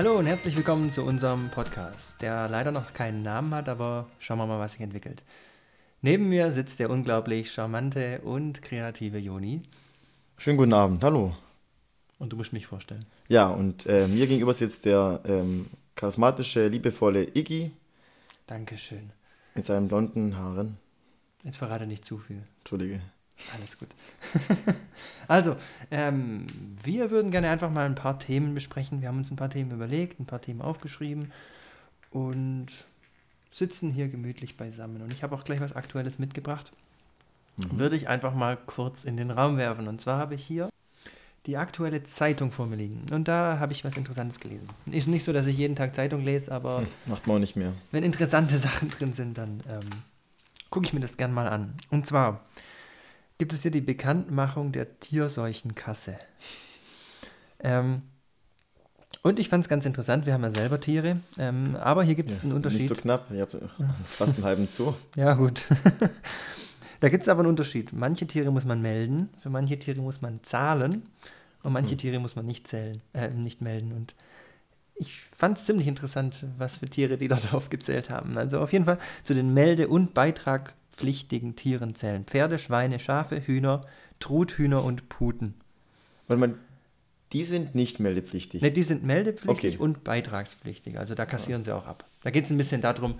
Hallo und herzlich willkommen zu unserem Podcast, der leider noch keinen Namen hat, aber schauen wir mal, was sich entwickelt. Neben mir sitzt der unglaublich charmante und kreative Joni. Schönen guten Abend, hallo. Und du musst mich vorstellen. Ja, und äh, mir gegenüber sitzt der ähm, charismatische, liebevolle Iggy. Dankeschön. Mit seinen blonden Haaren. Jetzt verrate nicht zu viel. Entschuldige. Alles gut. also, ähm, wir würden gerne einfach mal ein paar Themen besprechen. Wir haben uns ein paar Themen überlegt, ein paar Themen aufgeschrieben und sitzen hier gemütlich beisammen. Und ich habe auch gleich was Aktuelles mitgebracht. Mhm. Würde ich einfach mal kurz in den Raum werfen. Und zwar habe ich hier die aktuelle Zeitung vor mir liegen. Und da habe ich was Interessantes gelesen. Ist nicht so, dass ich jeden Tag Zeitung lese, aber. Hm, macht man auch nicht mehr. Wenn interessante Sachen drin sind, dann ähm, gucke ich mir das gern mal an. Und zwar gibt es hier die Bekanntmachung der Tierseuchenkasse. Ähm, und ich fand es ganz interessant, wir haben ja selber Tiere, ähm, aber hier gibt es ja, einen Unterschied. Nicht so knapp, ihr habt fast einen halben Zoo. ja, gut. da gibt es aber einen Unterschied. Manche Tiere muss man melden, für manche Tiere muss man zahlen und manche hm. Tiere muss man nicht zählen, äh, nicht melden. Und ich fand es ziemlich interessant, was für Tiere die dort aufgezählt haben. Also auf jeden Fall zu den Melde- und Beitragpflichtigen Tieren zählen Pferde, Schweine, Schafe, Hühner, Truthühner und Puten. Weil man, die sind nicht meldepflichtig. Ne, die sind meldepflichtig okay. und beitragspflichtig. Also da kassieren ja. sie auch ab. Da geht es ein bisschen darum,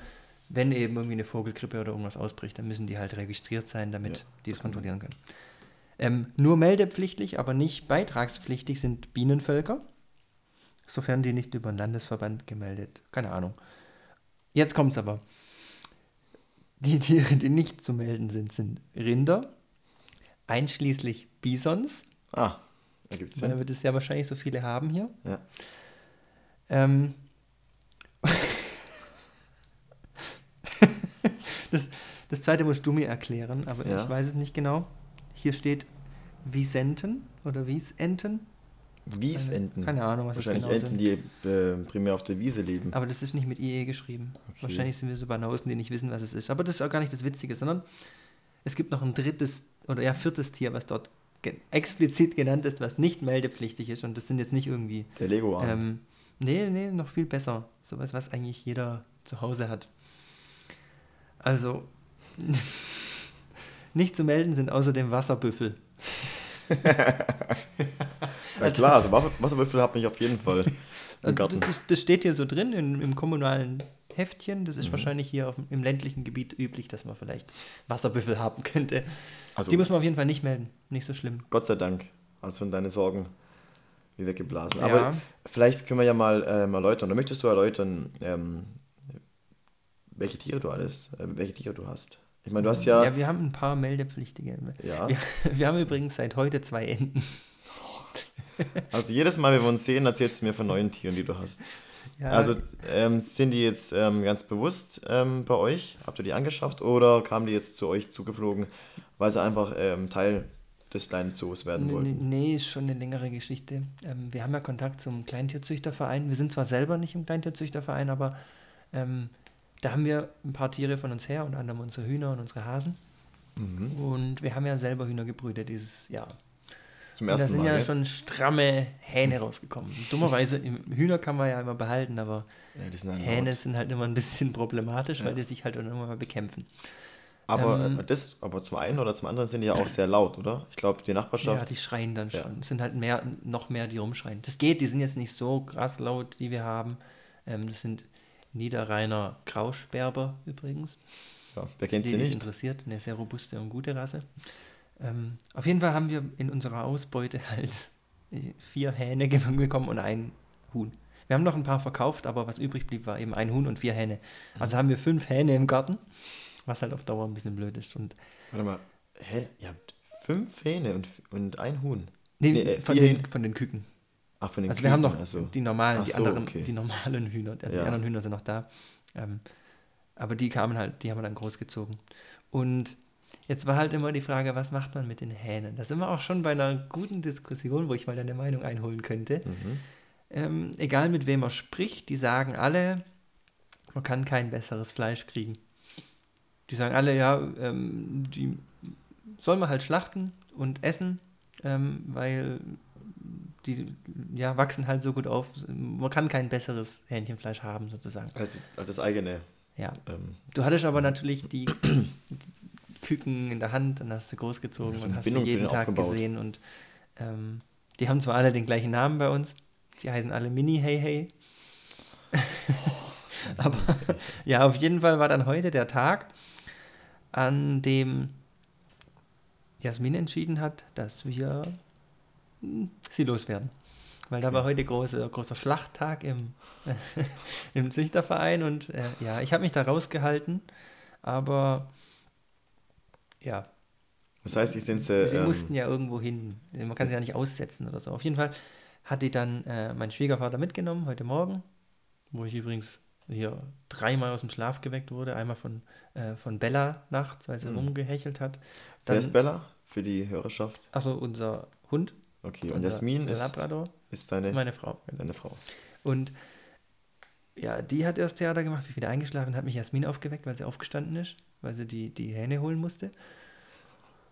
wenn eben irgendwie eine Vogelgrippe oder irgendwas ausbricht, dann müssen die halt registriert sein, damit ja. die es kontrollieren können. Ähm, nur meldepflichtig, aber nicht beitragspflichtig sind Bienenvölker sofern die nicht über den Landesverband gemeldet. Keine Ahnung. Jetzt kommt es aber. Die Tiere, die nicht zu melden sind, sind Rinder, einschließlich Bisons. Ah, da gibt es ja. Weil wir das ja wahrscheinlich so viele haben hier. Ja. Ähm, das, das zweite musst du mir erklären, aber ja. ich weiß es nicht genau. Hier steht Wiesenten oder Wiesenten. Wiesenten. Keine Ahnung, was Wahrscheinlich das genau Enten, sind. die äh, primär auf der Wiese leben. Aber das ist nicht mit IE geschrieben. Okay. Wahrscheinlich sind wir so Banausen, die nicht wissen, was es ist. Aber das ist auch gar nicht das Witzige, sondern es gibt noch ein drittes oder ja viertes Tier, was dort ge explizit genannt ist, was nicht meldepflichtig ist. Und das sind jetzt nicht irgendwie. Der lego ähm, Nee, nee, noch viel besser. Sowas, was eigentlich jeder zu Hause hat. Also, nicht zu melden sind außerdem Wasserbüffel. Ja klar, also Wasserwürfel hat mich auf jeden Fall im Garten. Das, das steht hier so drin in, im kommunalen Heftchen. Das ist mhm. wahrscheinlich hier auf, im ländlichen Gebiet üblich, dass man vielleicht Wasserbüffel haben könnte. Also, Die muss man auf jeden Fall nicht melden. Nicht so schlimm. Gott sei Dank. Also in deine Sorgen wie weggeblasen. Ja. Aber vielleicht können wir ja mal ähm, erläutern. Oder möchtest du erläutern, ähm, welche Tiere du alles, äh, welche Tiere du hast? Ich meine, du hast ja. Ja, wir haben ein paar Meldepflichtige. Ja. Wir, wir haben übrigens seit heute zwei Enten. Also jedes Mal, wenn wir uns sehen, erzählst du mir von neuen Tieren, die du hast. Ja. Also ähm, sind die jetzt ähm, ganz bewusst ähm, bei euch? Habt ihr die angeschafft oder kamen die jetzt zu euch zugeflogen, weil sie einfach ähm, Teil des kleinen Zoos werden wollten? Nee, ist schon eine längere Geschichte. Ähm, wir haben ja Kontakt zum Kleintierzüchterverein. Wir sind zwar selber nicht im Kleintierzüchterverein, aber ähm, da haben wir ein paar Tiere von uns her, unter anderem unsere Hühner und unsere Hasen. Mhm. Und wir haben ja selber Hühner gebrütet dieses Jahr. Zum ersten und da sind Mal, ja schon stramme Hähne rausgekommen. Dummerweise, Hühner kann man ja immer behalten, aber ja, Hähne sind halt immer ein bisschen problematisch, ja. weil die sich halt immer mal bekämpfen. Aber, ähm, das, aber zum einen oder zum anderen sind die ja auch sehr laut, oder? Ich glaube, die Nachbarschaft. Ja, die schreien dann schon. Es sind halt mehr, noch mehr, die rumschreien. Das geht, die sind jetzt nicht so krass laut, die wir haben. Ähm, das sind Niederrheiner Grausperber übrigens. Ja, wer kennt sie nicht? interessiert, eine sehr robuste und gute Rasse. Ähm, auf jeden Fall haben wir in unserer Ausbeute halt vier Hähne bekommen und ein Huhn. Wir haben noch ein paar verkauft, aber was übrig blieb, war eben ein Huhn und vier Hähne. Also haben wir fünf Hähne im Garten, was halt auf Dauer ein bisschen blöd ist. Und Warte mal, hä? Ihr habt fünf Hähne und, und ein Huhn? Nee, nee äh, von, den, von den Küken. Ach, von den Also Küken, wir haben noch also. die normalen, die so, anderen, okay. die normalen Hühner, also ja. die anderen Hühner sind noch da. Ähm, aber die kamen halt, die haben wir dann großgezogen. Und jetzt war halt immer die Frage, was macht man mit den Hähnen? Da sind wir auch schon bei einer guten Diskussion, wo ich mal deine Meinung einholen könnte. Mhm. Ähm, egal mit wem er spricht, die sagen alle, man kann kein besseres Fleisch kriegen. Die sagen alle, ja, ähm, die soll man halt schlachten und essen, ähm, weil die ja, wachsen halt so gut auf. Man kann kein besseres Hähnchenfleisch haben, sozusagen. Als, als das eigene. Ja. Ähm. Du hattest aber natürlich die, Küken in der Hand und hast du großgezogen und hast sie jeden Tag aufgebaut. gesehen. Und ähm, die haben zwar alle den gleichen Namen bei uns. Die heißen alle Mini Hey Hey. aber ja, auf jeden Fall war dann heute der Tag, an dem Jasmin entschieden hat, dass wir sie loswerden. Weil da war heute große, großer Schlachttag im, im Züchterverein und äh, ja, ich habe mich da rausgehalten, aber ja. Das heißt, ich sind sie. Sie ähm, mussten ja irgendwo hin. Man kann sie ja nicht aussetzen oder so. Auf jeden Fall hat die dann äh, mein Schwiegervater mitgenommen heute Morgen, wo ich übrigens hier dreimal aus dem Schlaf geweckt wurde. Einmal von, äh, von Bella nachts, weil sie mhm. rumgehechelt hat. Dann, Wer ist Bella für die Hörerschaft? Achso, unser Hund. Okay, und Jasmin ist, Labrador. ist deine, meine Frau. Deine Frau. Und ja, die hat erst Theater gemacht, bin wieder eingeschlafen, hat mich Jasmin aufgeweckt, weil sie aufgestanden ist, weil sie die, die Hähne holen musste.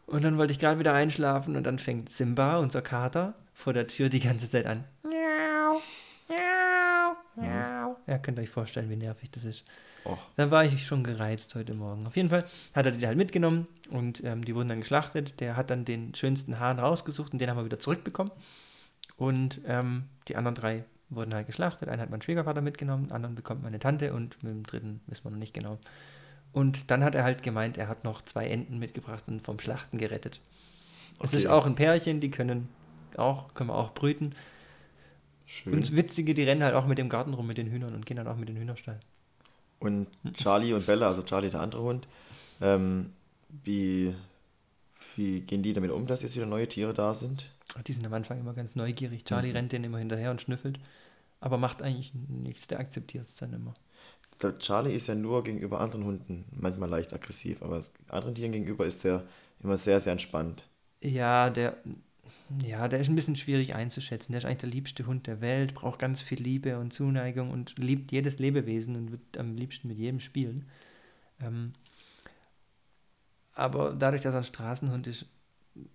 Und dann wollte ich gerade wieder einschlafen und dann fängt Simba, unser Kater, vor der Tür die ganze Zeit an. Miau, miau, miau. Ja, könnt ihr euch vorstellen, wie nervig das ist. Och. Dann war ich schon gereizt heute Morgen. Auf jeden Fall hat er die halt mitgenommen und ähm, die wurden dann geschlachtet. Der hat dann den schönsten Hahn rausgesucht und den haben wir wieder zurückbekommen. Und ähm, die anderen drei wurden halt geschlachtet. Einen hat mein Schwiegervater mitgenommen, den anderen bekommt meine Tante und mit dem dritten wissen wir noch nicht genau. Und dann hat er halt gemeint, er hat noch zwei Enten mitgebracht und vom Schlachten gerettet. Es ist auch ein Pärchen, die können auch, können wir auch brüten. Schön. Und das Witzige, die rennen halt auch mit dem Garten rum mit den Hühnern und gehen dann auch mit den Hühnerstall. Und Charlie und Bella, also Charlie der andere Hund, ähm, wie, wie gehen die damit um, dass jetzt wieder neue Tiere da sind? Die sind am Anfang immer ganz neugierig. Charlie mhm. rennt denen immer hinterher und schnüffelt, aber macht eigentlich nichts, der akzeptiert es dann immer. Der Charlie ist ja nur gegenüber anderen Hunden manchmal leicht aggressiv, aber anderen Tieren gegenüber ist er immer sehr, sehr entspannt. Ja, der, ja, der ist ein bisschen schwierig einzuschätzen. Der ist eigentlich der liebste Hund der Welt, braucht ganz viel Liebe und Zuneigung und liebt jedes Lebewesen und wird am liebsten mit jedem spielen. Ähm, aber dadurch, dass er ein Straßenhund ist,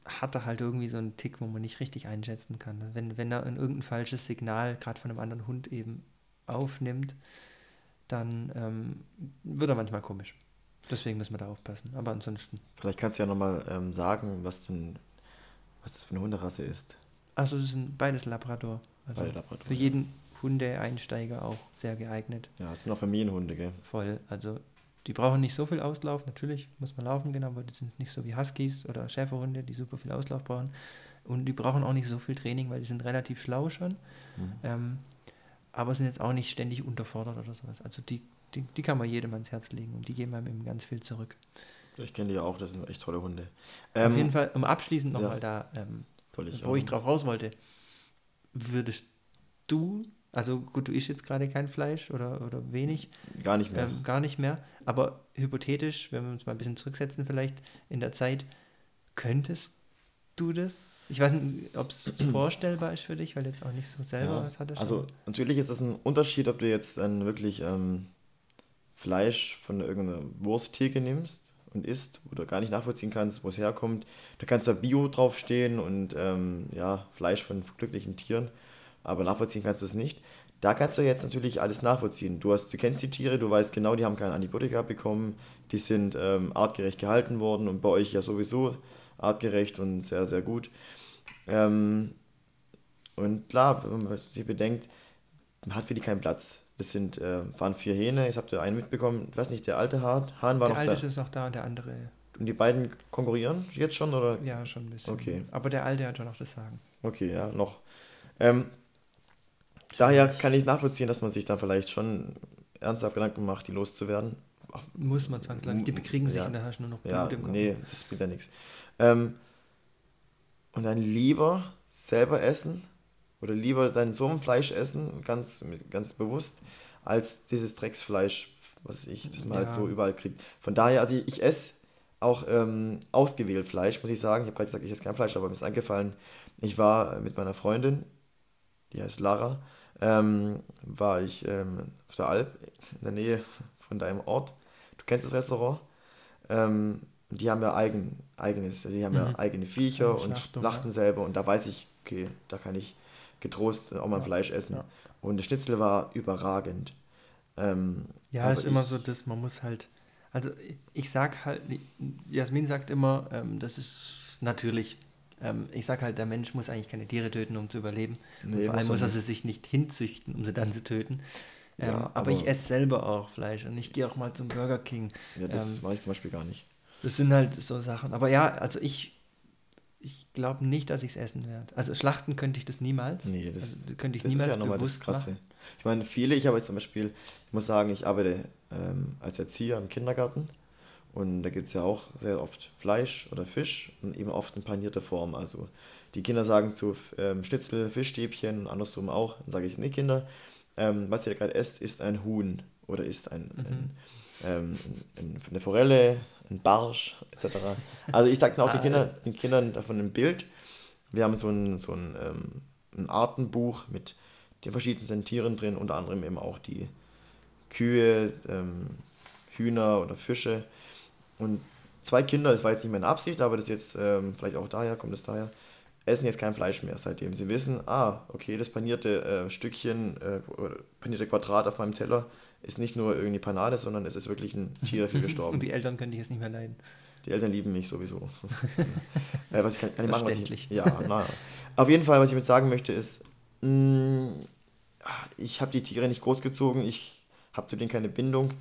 hat er halt irgendwie so einen Tick, wo man nicht richtig einschätzen kann. Wenn, wenn er ein irgendein falsches Signal gerade von einem anderen Hund eben aufnimmt, dann ähm, wird er manchmal komisch. Deswegen müssen wir da aufpassen. Aber ansonsten. Vielleicht kannst du ja nochmal ähm, sagen, was denn was das für eine Hunderasse ist. Also das sind beides Labrador. Also Beide Labrador. Für jeden Hundeeinsteiger auch sehr geeignet. Ja, das sind auch Familienhunde, gell? Voll. Also die brauchen nicht so viel Auslauf. Natürlich muss man laufen gehen, aber die sind nicht so wie Huskies oder Schäferhunde, die super viel Auslauf brauchen. Und die brauchen auch nicht so viel Training, weil die sind relativ schlau schon. Mhm. Ähm, aber sind jetzt auch nicht ständig unterfordert oder sowas. Also die, die, die kann man jedem ans Herz legen und die geben einem eben ganz viel zurück. Ich kenne die ja auch, das sind echt tolle Hunde. Ähm, Auf jeden Fall, um abschließend nochmal ja, da, ähm, ich wo ich drauf raus wollte, würdest du, also gut, du isst jetzt gerade kein Fleisch oder, oder wenig. Gar nicht mehr. Ähm, gar nicht mehr. Aber hypothetisch, wenn wir uns mal ein bisschen zurücksetzen, vielleicht in der Zeit, könntest du das? Ich weiß nicht, ob es vorstellbar ist für dich, weil jetzt auch nicht so selber ja, was hattest. Also natürlich ist es ein Unterschied, ob du jetzt dann wirklich ähm, Fleisch von irgendeiner Wursttheke nimmst und isst, du gar nicht nachvollziehen kannst, wo es herkommt. Da kannst du Bio draufstehen und ähm, ja, Fleisch von glücklichen Tieren, aber nachvollziehen kannst du es nicht. Da kannst du jetzt natürlich alles nachvollziehen. Du, hast, du kennst die Tiere, du weißt genau, die haben keine Antibiotika bekommen, die sind ähm, artgerecht gehalten worden und bei euch ja sowieso artgerecht und sehr, sehr gut. Ähm, und klar, wenn man sich bedenkt, man hat für die keinen Platz. Das sind, äh, waren vier Hähne, jetzt habt ihr einen mitbekommen. Ich weiß nicht, der alte Hahn, Hahn war der noch da. Der alte ist noch da und der andere. Und die beiden konkurrieren jetzt schon, oder? Ja, schon ein bisschen. Okay. Aber der alte hat schon noch das Sagen. Okay, ja, noch. Ähm, daher kann ich nachvollziehen, dass man sich dann vielleicht schon ernsthaft Gedanken macht, die loszuwerden. Muss man zwangsläufig. Die bekriegen sich ja, und da hast du nur noch Blut ja, im Kopf. Nee, das bringt ja nichts. Ähm, und dann lieber selber essen oder lieber dein Sohnfleisch essen, ganz, ganz bewusst, als dieses Drecksfleisch, was ich, das man halt ja. halt so überall kriegt. Von daher, also ich, ich esse auch ähm, ausgewählt Fleisch, muss ich sagen. Ich habe gerade gesagt, ich esse kein Fleisch, aber mir ist eingefallen, ich war mit meiner Freundin, die heißt Lara, ähm, war ich ähm, auf der Alp, in der Nähe von deinem Ort. Du kennst das Restaurant. Ähm, die haben ja eigen, eigenes, also die haben mhm. ja eigene Viecher und schlachten selber und da weiß ich, okay, da kann ich getrost auch mal ja. Fleisch essen. Ja. Und der Schnitzel war überragend. Ähm, ja, ist immer so, dass man muss halt, also ich sag halt, Jasmin sagt immer, ähm, das ist natürlich. Ähm, ich sag halt, der Mensch muss eigentlich keine Tiere töten, um zu überleben. Nee, vor allem muss er sie sich nicht hinzüchten, um sie dann zu töten. Ähm, ja, aber, aber, ich esse selber auch Fleisch und ich gehe auch mal zum Burger King. Ja, das ähm, mache ich zum Beispiel gar nicht. Das sind halt so Sachen. Aber ja, also ich, ich glaube nicht, dass ich es essen werde. Also schlachten könnte ich das niemals. Nee, das also, könnte ich das niemals ist ja bewusst das Krasse. Machen. Ich meine, viele, ich habe jetzt zum Beispiel, ich muss sagen, ich arbeite ähm, als Erzieher im Kindergarten und da gibt es ja auch sehr oft Fleisch oder Fisch und eben oft in panierter Form. Also die Kinder sagen zu ähm, Schnitzel, Fischstäbchen und andersrum auch. Dann sage ich, nee Kinder, ähm, was ihr gerade esst, ist ein Huhn oder ist ein, mhm. ein, ähm, ein, eine Forelle, ein Barsch etc. Also ich sage auch den, Kinder, den Kindern davon ein Bild. Wir haben so ein, so ein, ähm, ein Artenbuch mit den verschiedensten Tieren drin, unter anderem eben auch die Kühe, ähm, Hühner oder Fische. Und zwei Kinder, das war jetzt nicht meine Absicht, aber das jetzt ähm, vielleicht auch daher, kommt es daher, essen jetzt kein Fleisch mehr, seitdem sie wissen, ah, okay, das panierte äh, Stückchen, äh, panierte Quadrat auf meinem Teller ist nicht nur irgendwie Panade, sondern es ist wirklich ein Tier dafür gestorben. Und die Eltern können dich jetzt nicht mehr leiden. Die Eltern lieben mich sowieso. äh, was ich kann, kann ich machen, was ich, Ja, naja. Auf jeden Fall, was ich mit sagen möchte, ist, mh, mm, ich habe die Tiere nicht großgezogen, ich habe zu denen keine Bindung.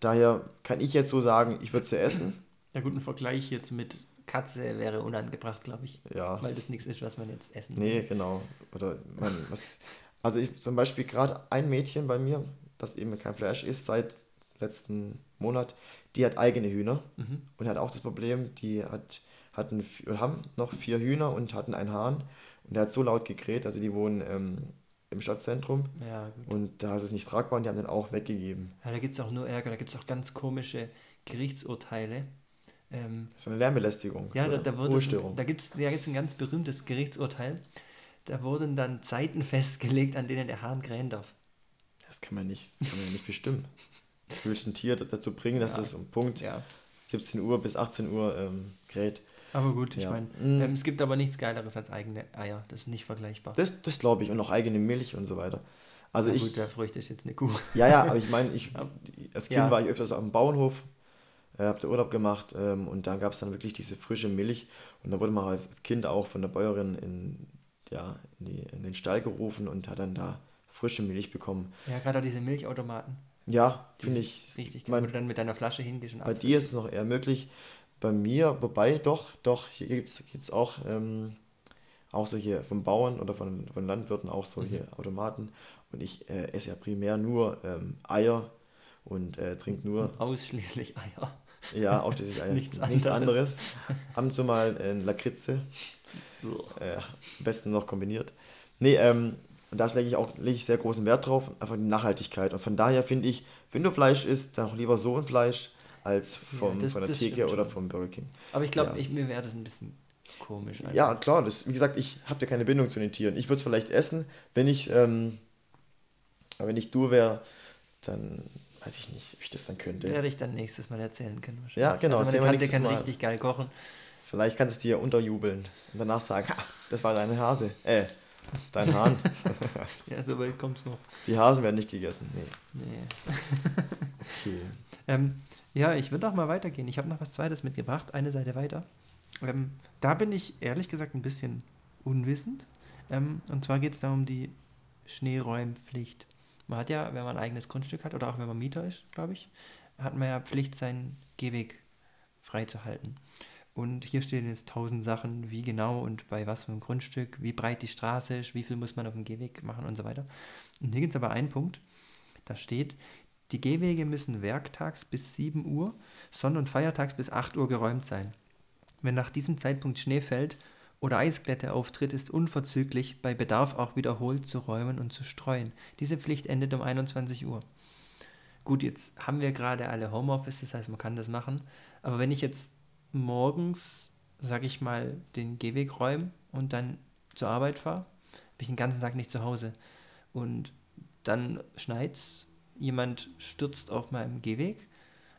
Daher kann ich jetzt so sagen, ich würde sie essen. Ja, gut, ein Vergleich jetzt mit Katze wäre unangebracht, glaube ich. Ja. Weil das nichts ist, was man jetzt essen Nee, will. genau. Oder man, was, also ich zum Beispiel gerade ein Mädchen bei mir, das eben kein Fleisch ist, seit letzten Monat, die hat eigene Hühner mhm. und hat auch das Problem, die hat, hatten, haben noch vier Hühner und hatten einen Hahn und der hat so laut gekräht, also die wohnen ähm, im Stadtzentrum ja, und da ist es nicht tragbar und die haben den auch weggegeben. Ja, da gibt es auch nur Ärger, da gibt es auch ganz komische Gerichtsurteile. Ähm, das ist eine Lärmbelästigung. Ja, da, da, wurde da gibt es ja jetzt ein ganz berühmtes Gerichtsurteil. Da wurden dann Zeiten festgelegt, an denen der Hahn krähen darf. Das kann man nicht, kann man nicht bestimmen. Du willst ein Tier dazu bringen, dass ja. es um Punkt ja. 17 Uhr bis 18 Uhr ähm, kräht. Aber gut, ich ja. meine, mm. ähm, es gibt aber nichts Geileres als eigene Eier. Das ist nicht vergleichbar. Das, das glaube ich. Und auch eigene Milch und so weiter. Also Na ich, gut, der Früchte ist jetzt eine Kuh. Ja, ja, aber ich meine, ich, als Kind war ich öfters auf dem Bauernhof, äh, habe da Urlaub gemacht ähm, und dann gab es dann wirklich diese frische Milch. Und da wurde man als Kind auch von der Bäuerin in, ja, in, die, in den Stall gerufen und hat dann da frische Milch bekommen. Ja, gerade diese Milchautomaten. Ja, finde ich. Richtig, mein, wo du dann mit deiner Flasche hingehst und Bei dir ist es noch eher möglich. Bei mir, wobei doch, doch, hier gibt es auch, ähm, auch solche vom Bauern oder von, von Landwirten auch solche mhm. Automaten. Und ich äh, esse ja primär nur ähm, Eier und äh, trinke nur. Ausschließlich Eier. Ja, ausschließlich Eier. Nichts anderes. Nichts anderes. Ab und zu mal äh, Lakritze. äh, am besten noch kombiniert. Nee, ähm, und da lege ich auch lege ich sehr großen Wert drauf, einfach die Nachhaltigkeit. Und von daher finde ich, wenn du Fleisch isst, dann auch lieber so ein Fleisch als vom, ja, das, von der Theke oder vom Burger King. Aber ich glaube, ja. mir wäre das ein bisschen komisch. Einfach. Ja, klar. Das, wie gesagt, ich habe ja keine Bindung zu den Tieren. Ich würde es vielleicht essen, wenn ich, ähm, wenn ich du wäre, dann weiß ich nicht, ob ich das dann könnte. Werde ich dann nächstes Mal erzählen können. Ja, genau. Also meine Tante kann Mal. richtig geil kochen. Vielleicht kannst du es dir unterjubeln und danach sagen, ha, das war deine Hase. Äh, Dein Hahn. ja, so weit kommt's noch. Die Hasen werden nicht gegessen. Nee. Nee. okay. Ähm, ja, ich würde auch mal weitergehen. Ich habe noch was Zweites mitgebracht, eine Seite weiter. Ähm, da bin ich ehrlich gesagt ein bisschen unwissend. Ähm, und zwar geht es da um die Schneeräumpflicht. Man hat ja, wenn man ein eigenes Grundstück hat oder auch wenn man Mieter ist, glaube ich, hat man ja Pflicht, seinen Gehweg freizuhalten. Und hier stehen jetzt tausend Sachen, wie genau und bei was für einem Grundstück, wie breit die Straße ist, wie viel muss man auf dem Gehweg machen und so weiter. Und hier gibt es aber einen Punkt, da steht, die Gehwege müssen werktags bis 7 Uhr, Sonn- und Feiertags bis 8 Uhr geräumt sein. Wenn nach diesem Zeitpunkt Schnee fällt oder Eisglätte auftritt, ist unverzüglich bei Bedarf auch wiederholt zu räumen und zu streuen. Diese Pflicht endet um 21 Uhr. Gut, jetzt haben wir gerade alle Homeoffice, das heißt, man kann das machen. Aber wenn ich jetzt morgens, sag ich mal, den Gehweg räume und dann zur Arbeit fahre, bin ich den ganzen Tag nicht zu Hause. Und dann schneit's, jemand stürzt auf meinem Gehweg,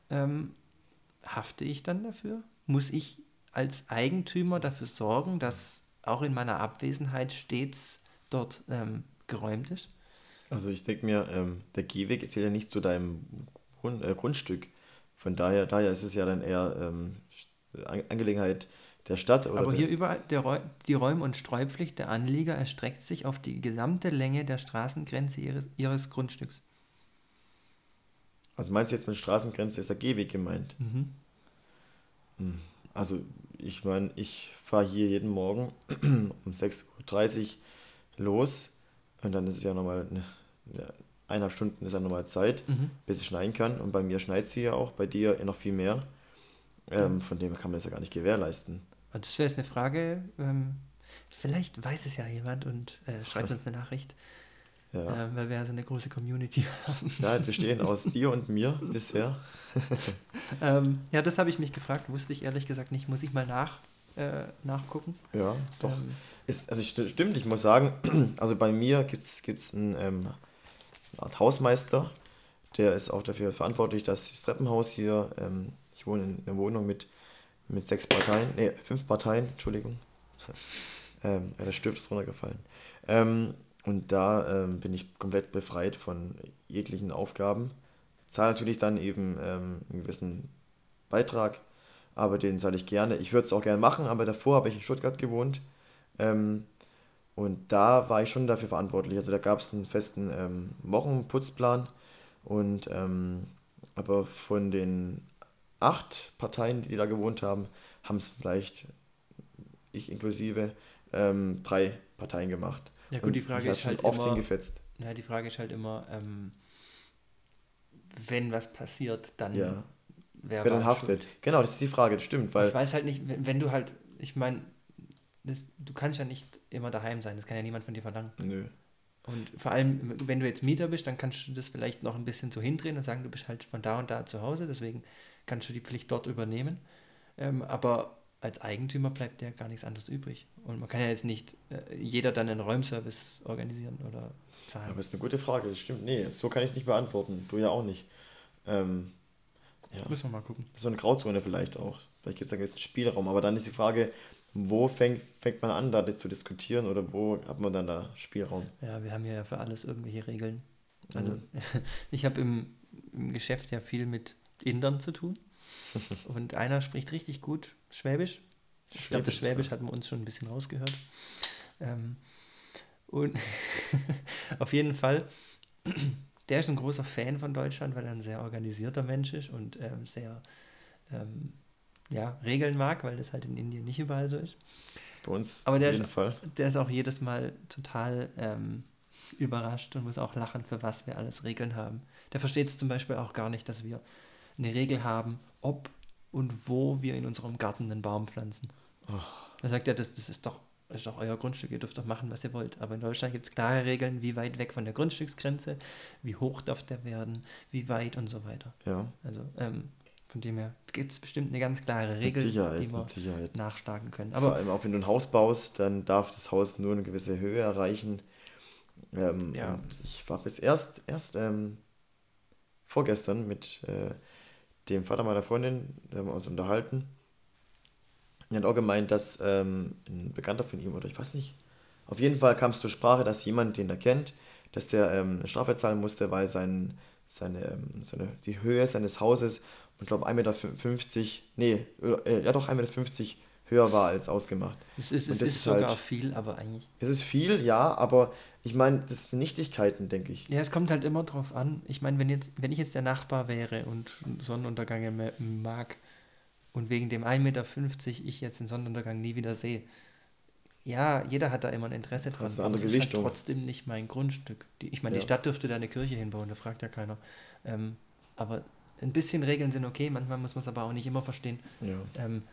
ähm, hafte ich dann dafür? Muss ich als Eigentümer dafür sorgen, dass auch in meiner Abwesenheit stets dort ähm, geräumt ist. Also ich denke mir, ähm, der Gehweg ist ja nicht zu deinem Grund, äh, Grundstück. Von daher, daher ist es ja dann eher ähm, Angelegenheit der Stadt. Aber hier überall, der, die Räum- und Streupflicht der Anlieger erstreckt sich auf die gesamte Länge der Straßengrenze ihres, ihres Grundstücks. Also meinst du jetzt mit Straßengrenze ist der Gehweg gemeint? Mhm. Hm, also ich meine, ich fahre hier jeden Morgen um 6.30 Uhr los und dann ist es ja nochmal eine, eine eineinhalb Stunden ist ja nochmal Zeit, mhm. bis es schneien kann. Und bei mir schneit sie ja auch, bei dir noch viel mehr. Ähm, von dem kann man das ja gar nicht gewährleisten. Und das wäre jetzt eine Frage, ähm, vielleicht weiß es ja jemand und äh, schreibt uns eine Nachricht. Ja. Ähm, weil wir ja so eine große Community haben. Ja, bestehen aus dir und mir bisher. ähm, ja, das habe ich mich gefragt, wusste ich ehrlich gesagt nicht. Muss ich mal nach, äh, nachgucken? Ja, doch. Ähm, ist, also stimmt, ich muss sagen, also bei mir gibt es einen, ähm, eine Art Hausmeister, der ist auch dafür verantwortlich, dass das Treppenhaus hier, ähm, ich wohne in einer Wohnung mit, mit sechs Parteien, nee, fünf Parteien, Entschuldigung. ähm, ja, der Stift ist runtergefallen. Ähm, und da ähm, bin ich komplett befreit von jeglichen Aufgaben. Zahle natürlich dann eben ähm, einen gewissen Beitrag, aber den zahle ich gerne. Ich würde es auch gerne machen, aber davor habe ich in Stuttgart gewohnt. Ähm, und da war ich schon dafür verantwortlich. Also da gab es einen festen ähm, Wochenputzplan. Und ähm, aber von den acht Parteien, die da gewohnt haben, haben es vielleicht, ich inklusive, ähm, drei Parteien gemacht. Ja gut, die Frage ist halt oft immer, hingefetzt. Ja, die Frage ist halt immer, ähm, wenn was passiert, dann ja. wer, wer dann haftet. Schuld? Genau, das ist die Frage, das stimmt. Weil ich weiß halt nicht, wenn, wenn du halt, ich meine, du kannst ja nicht immer daheim sein, das kann ja niemand von dir verlangen. Nö. Und vor allem, wenn du jetzt Mieter bist, dann kannst du das vielleicht noch ein bisschen so hindrehen und sagen, du bist halt von da und da zu Hause, deswegen kannst du die Pflicht dort übernehmen. Ähm, aber als Eigentümer bleibt ja gar nichts anderes übrig. Und man kann ja jetzt nicht äh, jeder dann einen Räumservice organisieren oder zahlen. Aber das ist eine gute Frage, das stimmt. Nee, so kann ich es nicht beantworten. Du ja auch nicht. Ähm, ja. Müssen wir mal gucken. So eine Grauzone vielleicht auch. Vielleicht gibt es da einen gewissen Spielraum. Aber dann ist die Frage, wo fängt, fängt man an, da zu diskutieren oder wo hat man dann da Spielraum? Ja, wir haben ja für alles irgendwelche Regeln. Also mhm. ich habe im, im Geschäft ja viel mit Indern zu tun. Und einer spricht richtig gut Schwäbisch. Ich glaube, das Schwäbisch hatten wir uns schon ein bisschen rausgehört. Ähm, und auf jeden Fall, der ist ein großer Fan von Deutschland, weil er ein sehr organisierter Mensch ist und ähm, sehr ähm, ja, Regeln mag, weil das halt in Indien nicht überall so ist. Bei uns Aber der auf jeden ist, Fall. Der ist auch jedes Mal total ähm, überrascht und muss auch lachen, für was wir alles Regeln haben. Der versteht es zum Beispiel auch gar nicht, dass wir eine Regel haben, ob und wo wir in unserem Garten einen Baum pflanzen. Oh. Da sagt er, das, das ist doch das ist doch euer Grundstück, ihr dürft doch machen, was ihr wollt. Aber in Deutschland gibt es klare Regeln, wie weit weg von der Grundstücksgrenze, wie hoch darf der werden, wie weit und so weiter. Ja. Also ähm, von dem her gibt es bestimmt eine ganz klare Regel, die wir nachschlagen können. Aber Vor allem auch wenn du ein Haus baust, dann darf das Haus nur eine gewisse Höhe erreichen. Ähm, ja. ich war bis erst, erst ähm, vorgestern mit äh, dem Vater meiner Freundin, da haben wir uns unterhalten. Er hat auch gemeint, dass ähm, ein Bekannter von ihm, oder ich weiß nicht, auf jeden Fall kam es zur Sprache, dass jemand, den er kennt, dass der ähm, eine Strafe zahlen musste, weil sein, seine, ähm, seine, die Höhe seines Hauses, ich glaube 1,50 Meter, nee, äh, ja doch 1,50 Meter höher war als ausgemacht. Es ist, es ist, ist sogar halt, viel, aber eigentlich. Es ist viel, ja, aber ich meine, das sind Nichtigkeiten, denke ich. Ja, es kommt halt immer drauf an. Ich meine, wenn, jetzt, wenn ich jetzt der Nachbar wäre und Sonnenuntergänge mag und wegen dem 1,50 Meter ich jetzt den Sonnenuntergang nie wieder sehe, ja, jeder hat da immer ein Interesse dran. Das ist eine andere Gewichtung. ist halt trotzdem nicht mein Grundstück. Die, ich meine, ja. die Stadt dürfte da eine Kirche hinbauen, da fragt ja keiner. Ähm, aber ein bisschen Regeln sind okay, manchmal muss man es aber auch nicht immer verstehen. Ja. Ähm,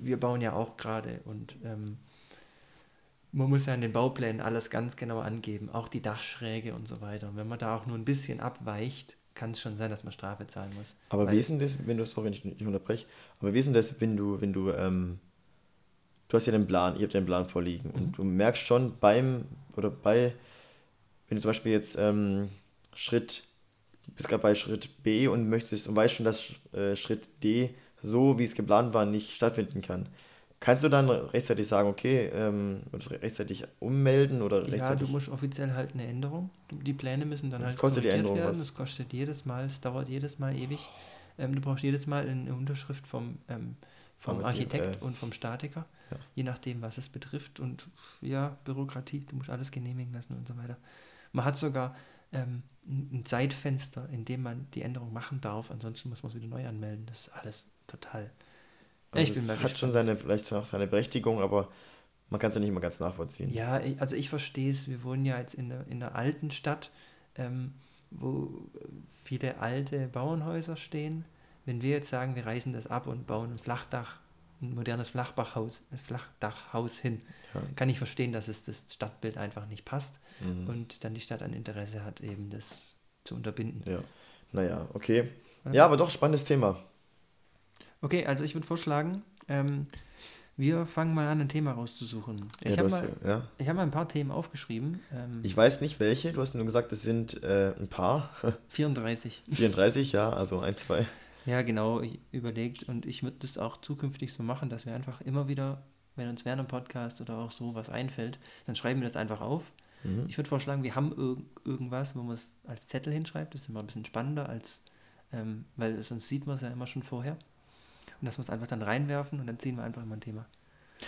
wir bauen ja auch gerade und ähm, man muss ja in den Bauplänen alles ganz genau angeben, auch die Dachschräge und so weiter. Und wenn man da auch nur ein bisschen abweicht, kann es schon sein, dass man Strafe zahlen muss. Aber wie ist denn das, wenn du, sorry, wenn ich nicht unterbreche, aber wie ist denn das, wenn du, wenn du, ähm, du hast ja den Plan, ihr habt den Plan vorliegen mhm. und du merkst schon beim, oder bei, wenn du zum Beispiel jetzt ähm, Schritt, du bist gerade bei Schritt B und möchtest und weißt schon, dass äh, Schritt D so, wie es geplant war, nicht stattfinden kann. Kannst du dann rechtzeitig sagen, okay, ähm, rechtzeitig ummelden oder rechtzeitig? Ja, du musst offiziell halt eine Änderung. Die Pläne müssen dann halt kostet die Änderung werden. Was? Das kostet jedes Mal, es dauert jedes Mal ewig. Ähm, du brauchst jedes Mal eine Unterschrift vom, ähm, vom Architekt äh, und vom Statiker, ja. je nachdem, was es betrifft. Und ja, Bürokratie, du musst alles genehmigen lassen und so weiter. Man hat sogar ähm, ein Zeitfenster, in dem man die Änderung machen darf. Ansonsten muss man es wieder neu anmelden. Das ist alles total. Also ich es hat gespannt. schon seine, vielleicht auch seine Berechtigung, aber man kann es ja nicht immer ganz nachvollziehen. Ja, also ich verstehe es. Wir wohnen ja jetzt in der, in der alten Stadt, ähm, wo viele alte Bauernhäuser stehen. Wenn wir jetzt sagen, wir reißen das ab und bauen ein Flachdach, ein modernes Flachdachhaus, Flachdachhaus hin, ja. kann ich verstehen, dass es das Stadtbild einfach nicht passt mhm. und dann die Stadt ein Interesse hat, eben das zu unterbinden. Ja, naja, okay. Ja, aber doch spannendes Thema. Okay, also ich würde vorschlagen, ähm, wir fangen mal an, ein Thema rauszusuchen. Ich ja, habe mal, ja. hab mal ein paar Themen aufgeschrieben. Ähm, ich weiß nicht welche, du hast nur gesagt, es sind äh, ein paar. 34. 34, ja, also ein, zwei. Ja, genau, überlegt und ich würde das auch zukünftig so machen, dass wir einfach immer wieder, wenn uns während einem Podcast oder auch so was einfällt, dann schreiben wir das einfach auf. Mhm. Ich würde vorschlagen, wir haben irg irgendwas, wo man es als Zettel hinschreibt, das ist immer ein bisschen spannender, als, ähm, weil sonst sieht man es ja immer schon vorher und dass wir es einfach dann reinwerfen und dann ziehen wir einfach immer ein Thema.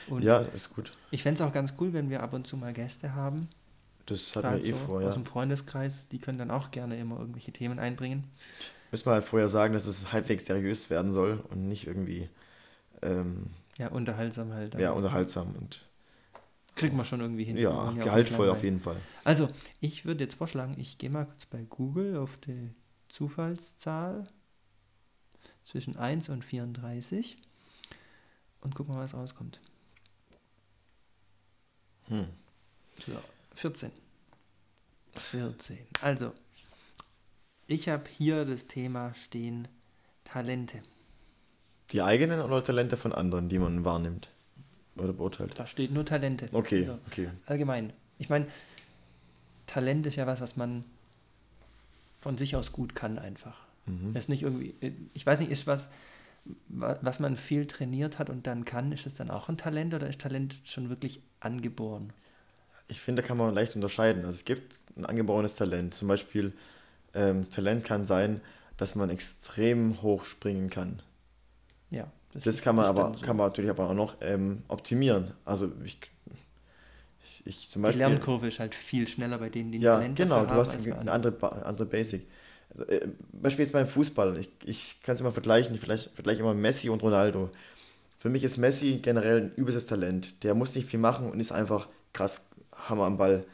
Und ja, ist gut. Ich fände es auch ganz cool, wenn wir ab und zu mal Gäste haben. Das hatten wir eh so vor, ja. Aus dem Freundeskreis, die können dann auch gerne immer irgendwelche Themen einbringen. Müssen wir halt vorher sagen, dass es halbwegs seriös werden soll und nicht irgendwie. Ähm, ja, unterhaltsam halt. Ja, unterhaltsam und. Kriegt man schon irgendwie hin. Ja, gehaltvoll auf jeden Fall. Also, ich würde jetzt vorschlagen, ich gehe mal kurz bei Google auf die Zufallszahl zwischen 1 und 34 und guck mal, was rauskommt. Hm. So, 14. 14. Also, ich habe hier das Thema stehen Talente. Die eigenen oder Talente von anderen, die man wahrnimmt oder beurteilt? Da steht nur Talente. Okay, also, okay. Allgemein. Ich meine, Talent ist ja was, was man von sich aus gut kann einfach. Mhm. ist nicht irgendwie, ich weiß nicht, ist was, was man viel trainiert hat und dann kann, ist es dann auch ein Talent oder ist Talent schon wirklich angeboren? Ich finde, da kann man leicht unterscheiden. Also es gibt ein angeborenes Talent. Zum Beispiel, ähm, Talent kann sein, dass man extrem hoch springen kann. Ja. Das, das kann man aber so. kann man natürlich aber auch noch ähm, optimieren. Also ich, ich, ich zum Beispiel. Die Lernkurve ist halt viel schneller bei denen, die ja, Talent genau, du hast eine andere, andere Basic. Also, äh, Beispiel jetzt beim Fußball, ich, ich kann es immer vergleichen, ich vielleicht, vergleiche immer Messi und Ronaldo. Für mich ist Messi generell ein übelstes Talent. Der muss nicht viel machen und ist einfach krass Hammer am Ball.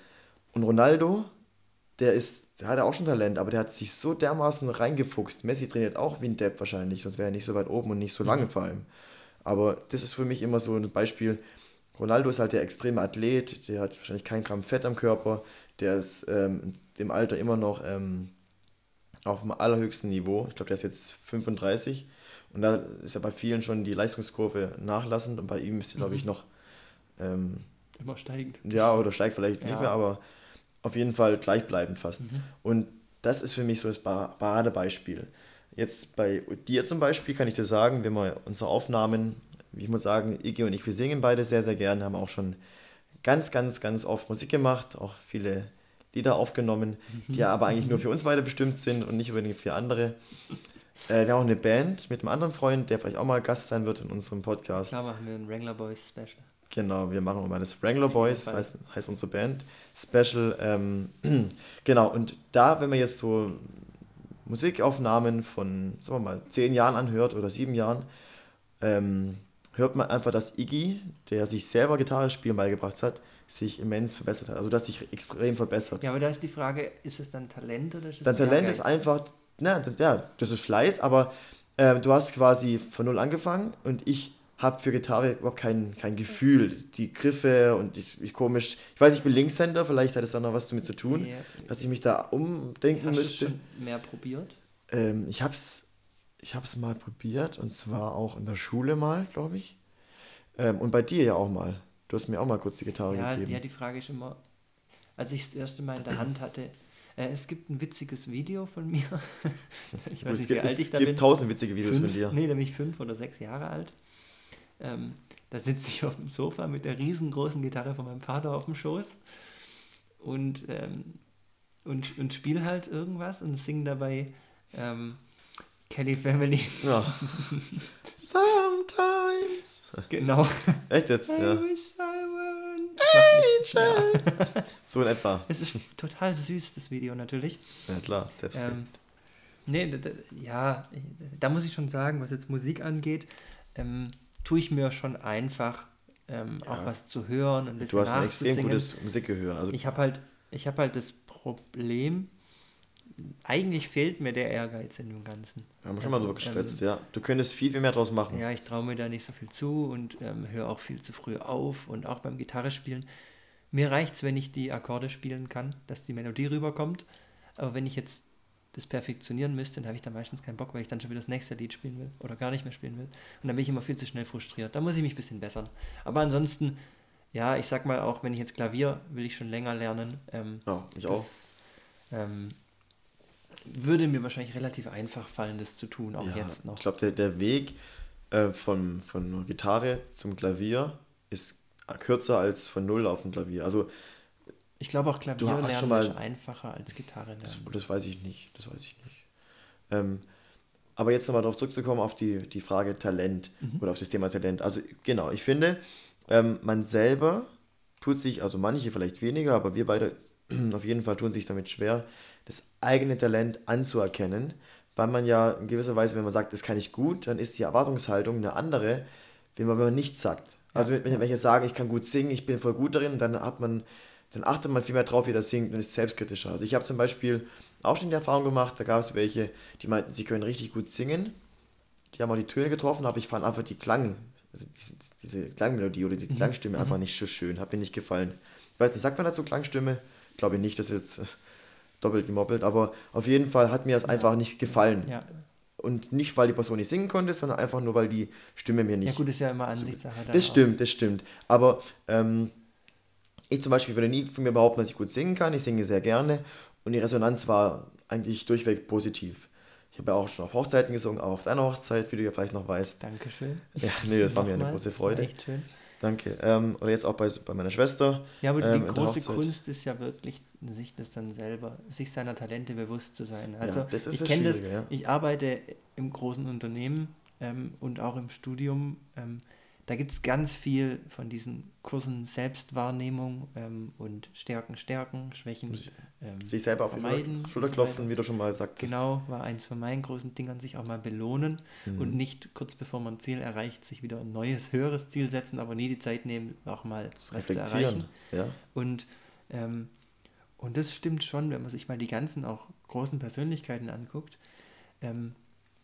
Und Ronaldo, der ist, der hat auch schon Talent, aber der hat sich so dermaßen reingefuchst. Messi trainiert auch wie ein Depp wahrscheinlich, sonst wäre er nicht so weit oben und nicht so lange mhm. vor allem. Aber das ist für mich immer so ein Beispiel. Ronaldo ist halt der extreme Athlet, der hat wahrscheinlich kein Gramm Fett am Körper, der ist ähm, dem Alter immer noch ähm, auf dem allerhöchsten Niveau. Ich glaube, der ist jetzt 35 und da ist ja bei vielen schon die Leistungskurve nachlassend und bei ihm ist sie, glaube ich, mhm. noch ähm, immer steigend. Ja, oder steigt vielleicht ja. nicht mehr, aber auf jeden Fall gleichbleibend fast. Mhm. Und das ist für mich so das Paradebeispiel. Jetzt bei dir zum Beispiel kann ich dir sagen, wenn wir unsere Aufnahmen, wie ich muss sagen, Iggy und ich, wir singen beide sehr, sehr gerne, haben auch schon ganz, ganz, ganz oft Musik gemacht, auch viele Lieder aufgenommen, die ja aber eigentlich nur für uns beide bestimmt sind und nicht unbedingt für andere. Äh, wir haben auch eine Band mit einem anderen Freund, der vielleicht auch mal Gast sein wird in unserem Podcast. Da machen wir ein Wrangler Boys Special. Genau, wir machen mal das Wrangler Boys, heißt, heißt unsere Band Special. Ähm, genau, und da, wenn man jetzt so Musikaufnahmen von, sagen wir mal, zehn Jahren anhört oder sieben Jahren, ähm, hört man einfach, dass Iggy, der sich selber Gitarre spielen beigebracht hat, sich immens verbessert hat. Also, dass sich extrem verbessert. Ja, aber da ist die Frage, ist es dann Talent oder ist es Dein Talent ist einfach, na, ja, das ist Fleiß, aber äh, du hast quasi von null angefangen und ich habe für Gitarre überhaupt kein, kein Gefühl. Die Griffe und ich, ich komisch, ich weiß, ich bin Linkshänder, vielleicht hat es da noch was damit zu tun, ja. dass ich mich da umdenken Hast müsste. Hast du schon mehr probiert? Ähm, ich habe es ich hab's mal probiert und zwar auch in der Schule mal, glaube ich. Ähm, und bei dir ja auch mal. Du hast mir auch mal kurz die Gitarre ja, gegeben. Ja, die Frage ist immer, als ich das erste Mal in der Hand hatte, äh, es gibt ein witziges Video von mir. ich weiß nicht, wie alt ich da bin. Es gibt tausend witzige Videos fünf, von dir. Nee, nämlich fünf oder sechs Jahre alt. Ähm, da sitze ich auf dem Sofa mit der riesengroßen Gitarre von meinem Vater auf dem Schoß und, ähm, und, und spiele halt irgendwas und singe dabei ähm, Kelly Family. Ja. Sometimes. Genau. Echt jetzt? I ja. wish I were Angel. so in etwa. Es ist total süß, das Video natürlich. Ja klar, selbst. Ähm, nee, da, ja, da muss ich schon sagen, was jetzt Musik angeht, ähm, tue ich mir schon einfach ähm, ja. auch was zu hören und Du hast ein extrem gutes Musikgehör. Also ich habe halt, ich habe halt das Problem, eigentlich fehlt mir der Ehrgeiz in dem Ganzen. Wir haben schon also, mal drüber geschwätzt, ähm, ja. Du könntest viel, viel mehr draus machen. Ja, ich traue mir da nicht so viel zu und ähm, höre auch viel zu früh auf und auch beim Gitarre spielen. Mir reicht es, wenn ich die Akkorde spielen kann, dass die Melodie rüberkommt. Aber wenn ich jetzt das perfektionieren müsste, dann habe ich da meistens keinen Bock, weil ich dann schon wieder das nächste Lied spielen will oder gar nicht mehr spielen will. Und dann bin ich immer viel zu schnell frustriert. Da muss ich mich ein bisschen bessern. Aber ansonsten, ja, ich sag mal auch, wenn ich jetzt Klavier will ich schon länger lernen. Ähm, ja, ich auch. Ähm, würde mir wahrscheinlich relativ einfach fallen, das zu tun, auch ja, jetzt noch. Ich glaube, der, der Weg äh, von, von Gitarre zum Klavier ist kürzer als von Null auf dem Klavier. Also ich glaube auch Klavier lernen mal, ist einfacher als Gitarre lernen. Das, das, weiß ich nicht, das weiß ich nicht. Ähm, aber jetzt nochmal darauf zurückzukommen, auf die, die Frage Talent mhm. oder auf das Thema Talent. Also genau, ich finde, ähm, man selber tut sich, also manche vielleicht weniger, aber wir beide auf jeden Fall tun sich damit schwer, das eigene Talent anzuerkennen, weil man ja in gewisser Weise, wenn man sagt, das kann ich gut, dann ist die Erwartungshaltung eine andere, wenn man, wenn man nichts sagt. Also wenn, wenn ich sage, ich kann gut singen, ich bin voll gut darin, dann hat man, dann achtet man viel mehr drauf, wie das singt und ist selbstkritischer. Also ich habe zum Beispiel auch schon die Erfahrung gemacht, da gab es welche, die meinten, sie können richtig gut singen. Die haben auch die Töne getroffen, aber ich fand einfach die Klang, also diese, diese Klangmelodie oder die mhm. Klangstimme mhm. einfach nicht so schön, hat mir nicht gefallen. Ich weiß nicht, sagt man dazu Klangstimme? Ich glaube nicht, dass jetzt doppelt gemoppelt, aber auf jeden Fall hat mir das einfach nicht gefallen. Ja. Und nicht, weil die Person nicht singen konnte, sondern einfach nur, weil die Stimme mir nicht. Ja, gut, ist ja immer Ansichtssache. Das stimmt, das stimmt. Aber ähm, ich zum Beispiel würde nie von mir behaupten, dass ich gut singen kann. Ich singe sehr gerne und die Resonanz war eigentlich durchweg positiv. Ich habe ja auch schon auf Hochzeiten gesungen, auch auf deiner Hochzeit, wie du ja vielleicht noch weißt. Dankeschön. Ja, nee, das war mir eine große Freude. War echt schön. Danke. Ähm, oder jetzt auch bei, bei meiner Schwester. Ja, aber ähm, die große Kunst ist ja wirklich, sich das dann selber, sich seiner Talente bewusst zu sein. Also ja, das ist ich kenne das, ja. ich arbeite im großen Unternehmen ähm, und auch im Studium. Da gibt es ganz viel von diesen Kursen Selbstwahrnehmung ähm, und Stärken, Stärken, Schwächen. Ähm, sich selber auf die Schulter klopfen, wie du schon mal sagtest. Genau, war eins von meinen großen Dingern, sich auch mal belohnen mhm. und nicht kurz bevor man ein Ziel erreicht, sich wieder ein neues, höheres Ziel setzen, aber nie die Zeit nehmen, auch mal was zu erreichen. Ja. Und, ähm, und das stimmt schon, wenn man sich mal die ganzen auch großen Persönlichkeiten anguckt. Ähm,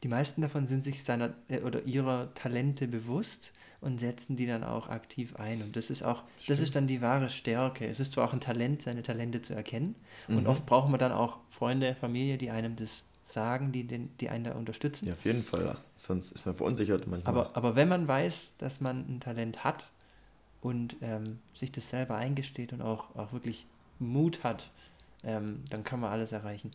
die meisten davon sind sich seiner äh, oder ihrer Talente bewusst und setzen die dann auch aktiv ein. Und das ist auch, Stimmt. das ist dann die wahre Stärke. Es ist zwar auch ein Talent, seine Talente zu erkennen. Mhm. Und oft brauchen wir dann auch Freunde, Familie, die einem das sagen, die, den, die einen da unterstützen. Ja, auf jeden Fall. Ja. Sonst ist man verunsichert manchmal. Aber, aber wenn man weiß, dass man ein Talent hat und ähm, sich das selber eingesteht und auch, auch wirklich Mut hat, ähm, dann kann man alles erreichen.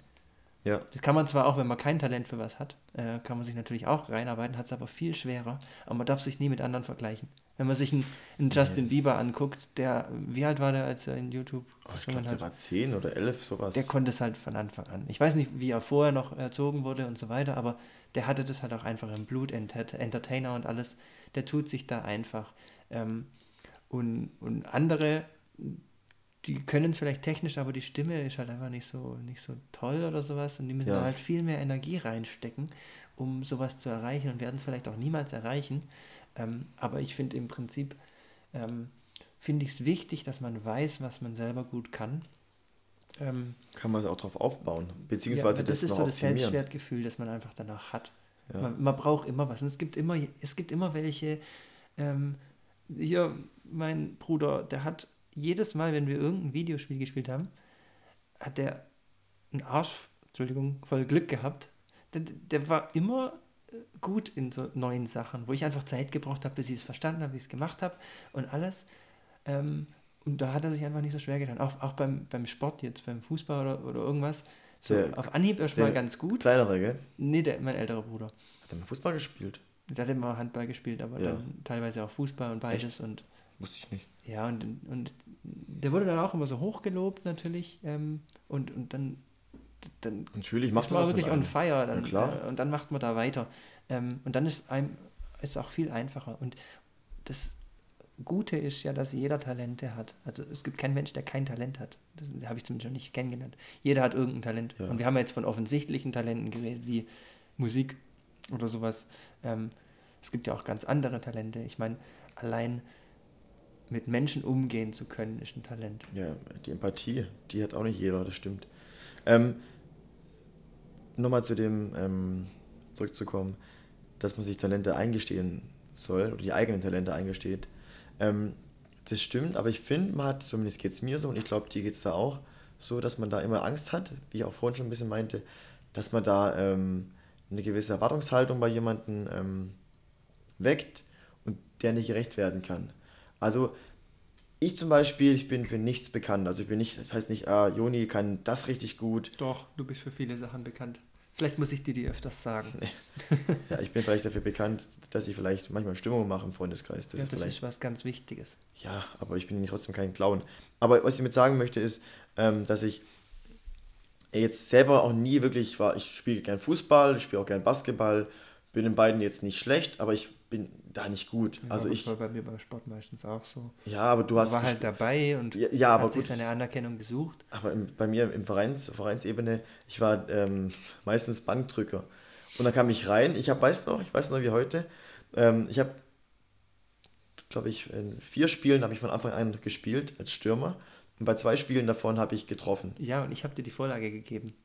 Ja. Das kann man zwar auch, wenn man kein Talent für was hat, äh, kann man sich natürlich auch reinarbeiten, hat es aber viel schwerer. Aber man darf sich nie mit anderen vergleichen. Wenn man sich einen, einen Justin nee. Bieber anguckt, der, wie alt war der, als er in YouTube oh, Ich glaube, der war 10 oder 11, sowas. Der konnte es halt von Anfang an. Ich weiß nicht, wie er vorher noch erzogen wurde und so weiter, aber der hatte das halt auch einfach im Blut, Entertainer und alles. Der tut sich da einfach. Ähm, und, und andere, die können es vielleicht technisch, aber die Stimme ist halt einfach nicht so, nicht so toll oder sowas und die müssen ja. halt viel mehr Energie reinstecken, um sowas zu erreichen und werden es vielleicht auch niemals erreichen. Ähm, aber ich finde im Prinzip, ähm, finde ich es wichtig, dass man weiß, was man selber gut kann. Ähm, kann man es auch darauf aufbauen, beziehungsweise ja, das, das ist so das Selbstwertgefühl, das man einfach danach hat. Ja. Man, man, braucht immer was und es gibt immer, es gibt immer welche, ähm, hier mein Bruder, der hat jedes Mal, wenn wir irgendein Videospiel gespielt haben, hat der einen Arsch, Entschuldigung, voll Glück gehabt. Der, der war immer äh, gut in so neuen Sachen, wo ich einfach Zeit gebraucht habe, bis ich es verstanden habe, wie ich es gemacht habe und alles. Ähm, und da hat er sich einfach nicht so schwer getan. Auch, auch beim, beim Sport jetzt, beim Fußball oder, oder irgendwas. So der, auf Anhieb erstmal ganz gut. Kleinere, gell? Nee, der, mein älterer Bruder. Hat er mal Fußball gespielt? Der hat immer Handball gespielt, aber ja. dann teilweise auch Fußball und beides. Echt? Und, Wusste ich nicht. Ja, und, und der wurde dann auch immer so hochgelobt natürlich. Ähm, und, und dann, dann natürlich macht man wirklich on fire. Dann, ja, äh, und dann macht man da weiter. Ähm, und dann ist einem ist auch viel einfacher. Und das Gute ist ja, dass jeder Talente hat. Also es gibt keinen Mensch, der kein Talent hat. Das habe ich zumindest noch nicht kennengelernt. Jeder hat irgendein Talent. Ja. Und wir haben jetzt von offensichtlichen Talenten geredet, wie Musik oder sowas. Ähm, es gibt ja auch ganz andere Talente. Ich meine, allein mit Menschen umgehen zu können, ist ein Talent. Ja, die Empathie, die hat auch nicht jeder, das stimmt. Ähm, Nochmal zu dem ähm, zurückzukommen, dass man sich Talente eingestehen soll oder die eigenen Talente eingesteht. Ähm, das stimmt, aber ich finde, man hat, zumindest geht es mir so und ich glaube, dir geht es da auch so, dass man da immer Angst hat, wie ich auch vorhin schon ein bisschen meinte, dass man da ähm, eine gewisse Erwartungshaltung bei jemandem ähm, weckt und der nicht gerecht werden kann. Also ich zum Beispiel, ich bin für nichts bekannt. Also ich bin nicht, das heißt nicht, ah, Joni kann das richtig gut. Doch, du bist für viele Sachen bekannt. Vielleicht muss ich dir die öfters sagen. ja, ich bin vielleicht dafür bekannt, dass ich vielleicht manchmal Stimmung mache im Freundeskreis. Das, ja, ist, das ist was ganz Wichtiges. Ja, aber ich bin trotzdem kein Clown. Aber was ich damit sagen möchte, ist, ähm, dass ich jetzt selber auch nie wirklich war, ich spiele gern Fußball, ich spiele auch gern Basketball, bin in beiden jetzt nicht schlecht, aber ich bin da nicht gut. Ja, also ich war bei mir beim Sport meistens auch so. Ja, aber du hast war halt dabei und ja, ja, hat sich seine Anerkennung gesucht. Aber im, bei mir im Vereins, Vereinsebene, ich war ähm, meistens Bankdrücker. Und da kam ich rein. Ich habe, weiß noch, ich weiß noch wie heute. Ähm, ich habe, glaube ich, in vier Spielen habe ich von Anfang an gespielt als Stürmer. Und bei zwei Spielen davon habe ich getroffen. Ja, und ich habe dir die Vorlage gegeben.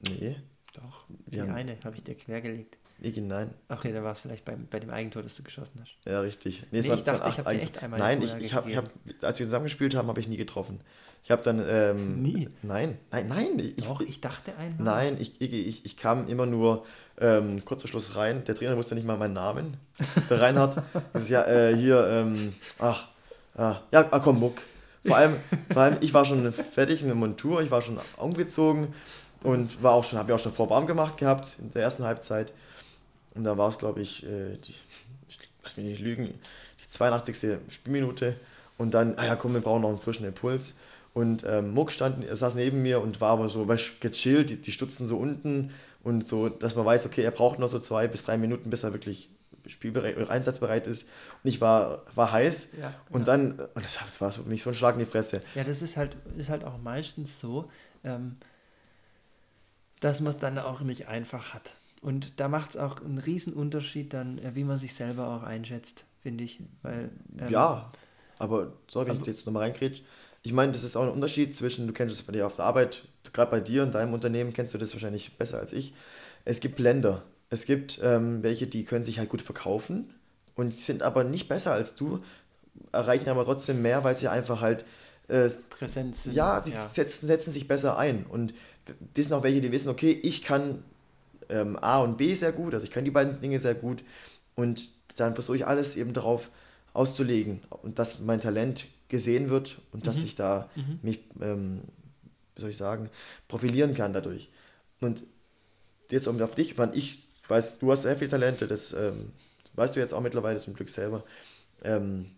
Nee. Doch, die eine habe ich dir quergelegt. Ich, nein. Ach nee, da war es vielleicht beim, bei dem Eigentor, das du geschossen hast. Ja, richtig. Nee, nee ich dachte, ich habe dir echt einmal Nein, ich, ich habe, hab, als wir zusammengespielt haben, habe ich nie getroffen. Ich habe dann. Ähm, nie? Nein, nein, nein. Ich, Doch, ich dachte einmal. Nein, ich, ich, ich, ich kam immer nur ähm, kurz vor Schluss rein. Der Trainer wusste nicht mal meinen Namen. Der Reinhard. das ist ja äh, hier, ähm, ach, ah, ja, ah, komm, Muck. Vor allem, vor allem, ich war schon fertig in der Montur, ich war schon umgezogen und war auch schon, habe ja auch schon vor warm gemacht gehabt in der ersten Halbzeit. Und da war es, glaube ich, äh, die, ich, lass mich nicht lügen, die 82. Spielminute. Und dann, ah ja, komm, wir brauchen noch einen frischen Impuls. Und ähm, Muck stand, er saß neben mir und war aber so gechillt, die, die stutzen so unten und so, dass man weiß, okay, er braucht noch so zwei bis drei Minuten, bis er wirklich spielbereit oder einsatzbereit ist. Und ich war, war heiß. Ja, und ja. dann, und das, das war für mich so ein Schlag in die Fresse. Ja, das ist halt, ist halt auch meistens so, ähm, dass man es dann auch nicht einfach hat. Und da macht es auch einen riesen Unterschied dann, äh, wie man sich selber auch einschätzt, finde ich. Weil, ähm, ja, aber sorry, wenn ich jetzt nochmal reinkriege. Ich meine, das ist auch ein Unterschied zwischen, du kennst es bei dir auf der Arbeit, gerade bei dir und deinem Unternehmen kennst du das wahrscheinlich besser als ich. Es gibt Blender. Es gibt ähm, welche, die können sich halt gut verkaufen und sind aber nicht besser als du, erreichen aber trotzdem mehr, weil sie einfach halt äh, präsent sind. Ja, sie ja. Setzen, setzen sich besser ein. Und das sind auch welche, die wissen, okay, ich kann ähm, A und B sehr gut, also ich kann die beiden Dinge sehr gut und dann versuche ich alles eben darauf auszulegen und dass mein Talent gesehen wird und mhm. dass ich da mhm. mich, ähm, wie soll ich sagen, profilieren kann dadurch. Und jetzt um auf dich, man, ich weiß, du hast sehr viele Talente, das ähm, weißt du jetzt auch mittlerweile zum Glück selber. Ähm,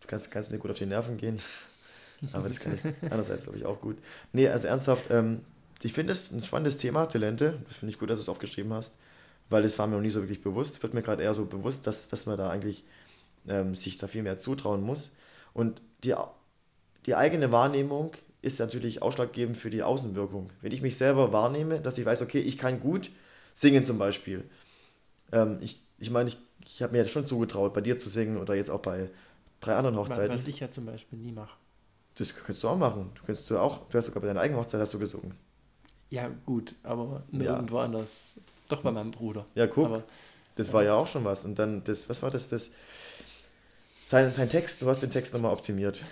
du kannst, kannst mir gut auf die Nerven gehen, aber das kann ich andererseits, glaube ich, auch gut. Nee, also ernsthaft, ähm, ich finde es ein spannendes Thema, Talente. Das finde ich gut, dass du es aufgeschrieben hast, weil das war mir noch nie so wirklich bewusst. Wird mir gerade eher so bewusst, dass, dass man da eigentlich ähm, sich da viel mehr zutrauen muss. Und die, die eigene Wahrnehmung ist natürlich ausschlaggebend für die Außenwirkung. Wenn ich mich selber wahrnehme, dass ich weiß, okay, ich kann gut singen zum Beispiel. Ähm, ich ich meine, ich, ich habe mir schon zugetraut, bei dir zu singen oder jetzt auch bei drei anderen Hochzeiten. Was ich ja zum Beispiel nie mache. Das könntest du auch machen. Du könntest du auch, du hast sogar bei deiner eigenen Hochzeit hast du gesungen. Ja, gut, aber nirgendwo ja. anders. Doch bei meinem Bruder. Ja, guck. Aber, das war ja auch schon was. Und dann, das, was war das? das sein, sein Text, du hast den Text nochmal optimiert.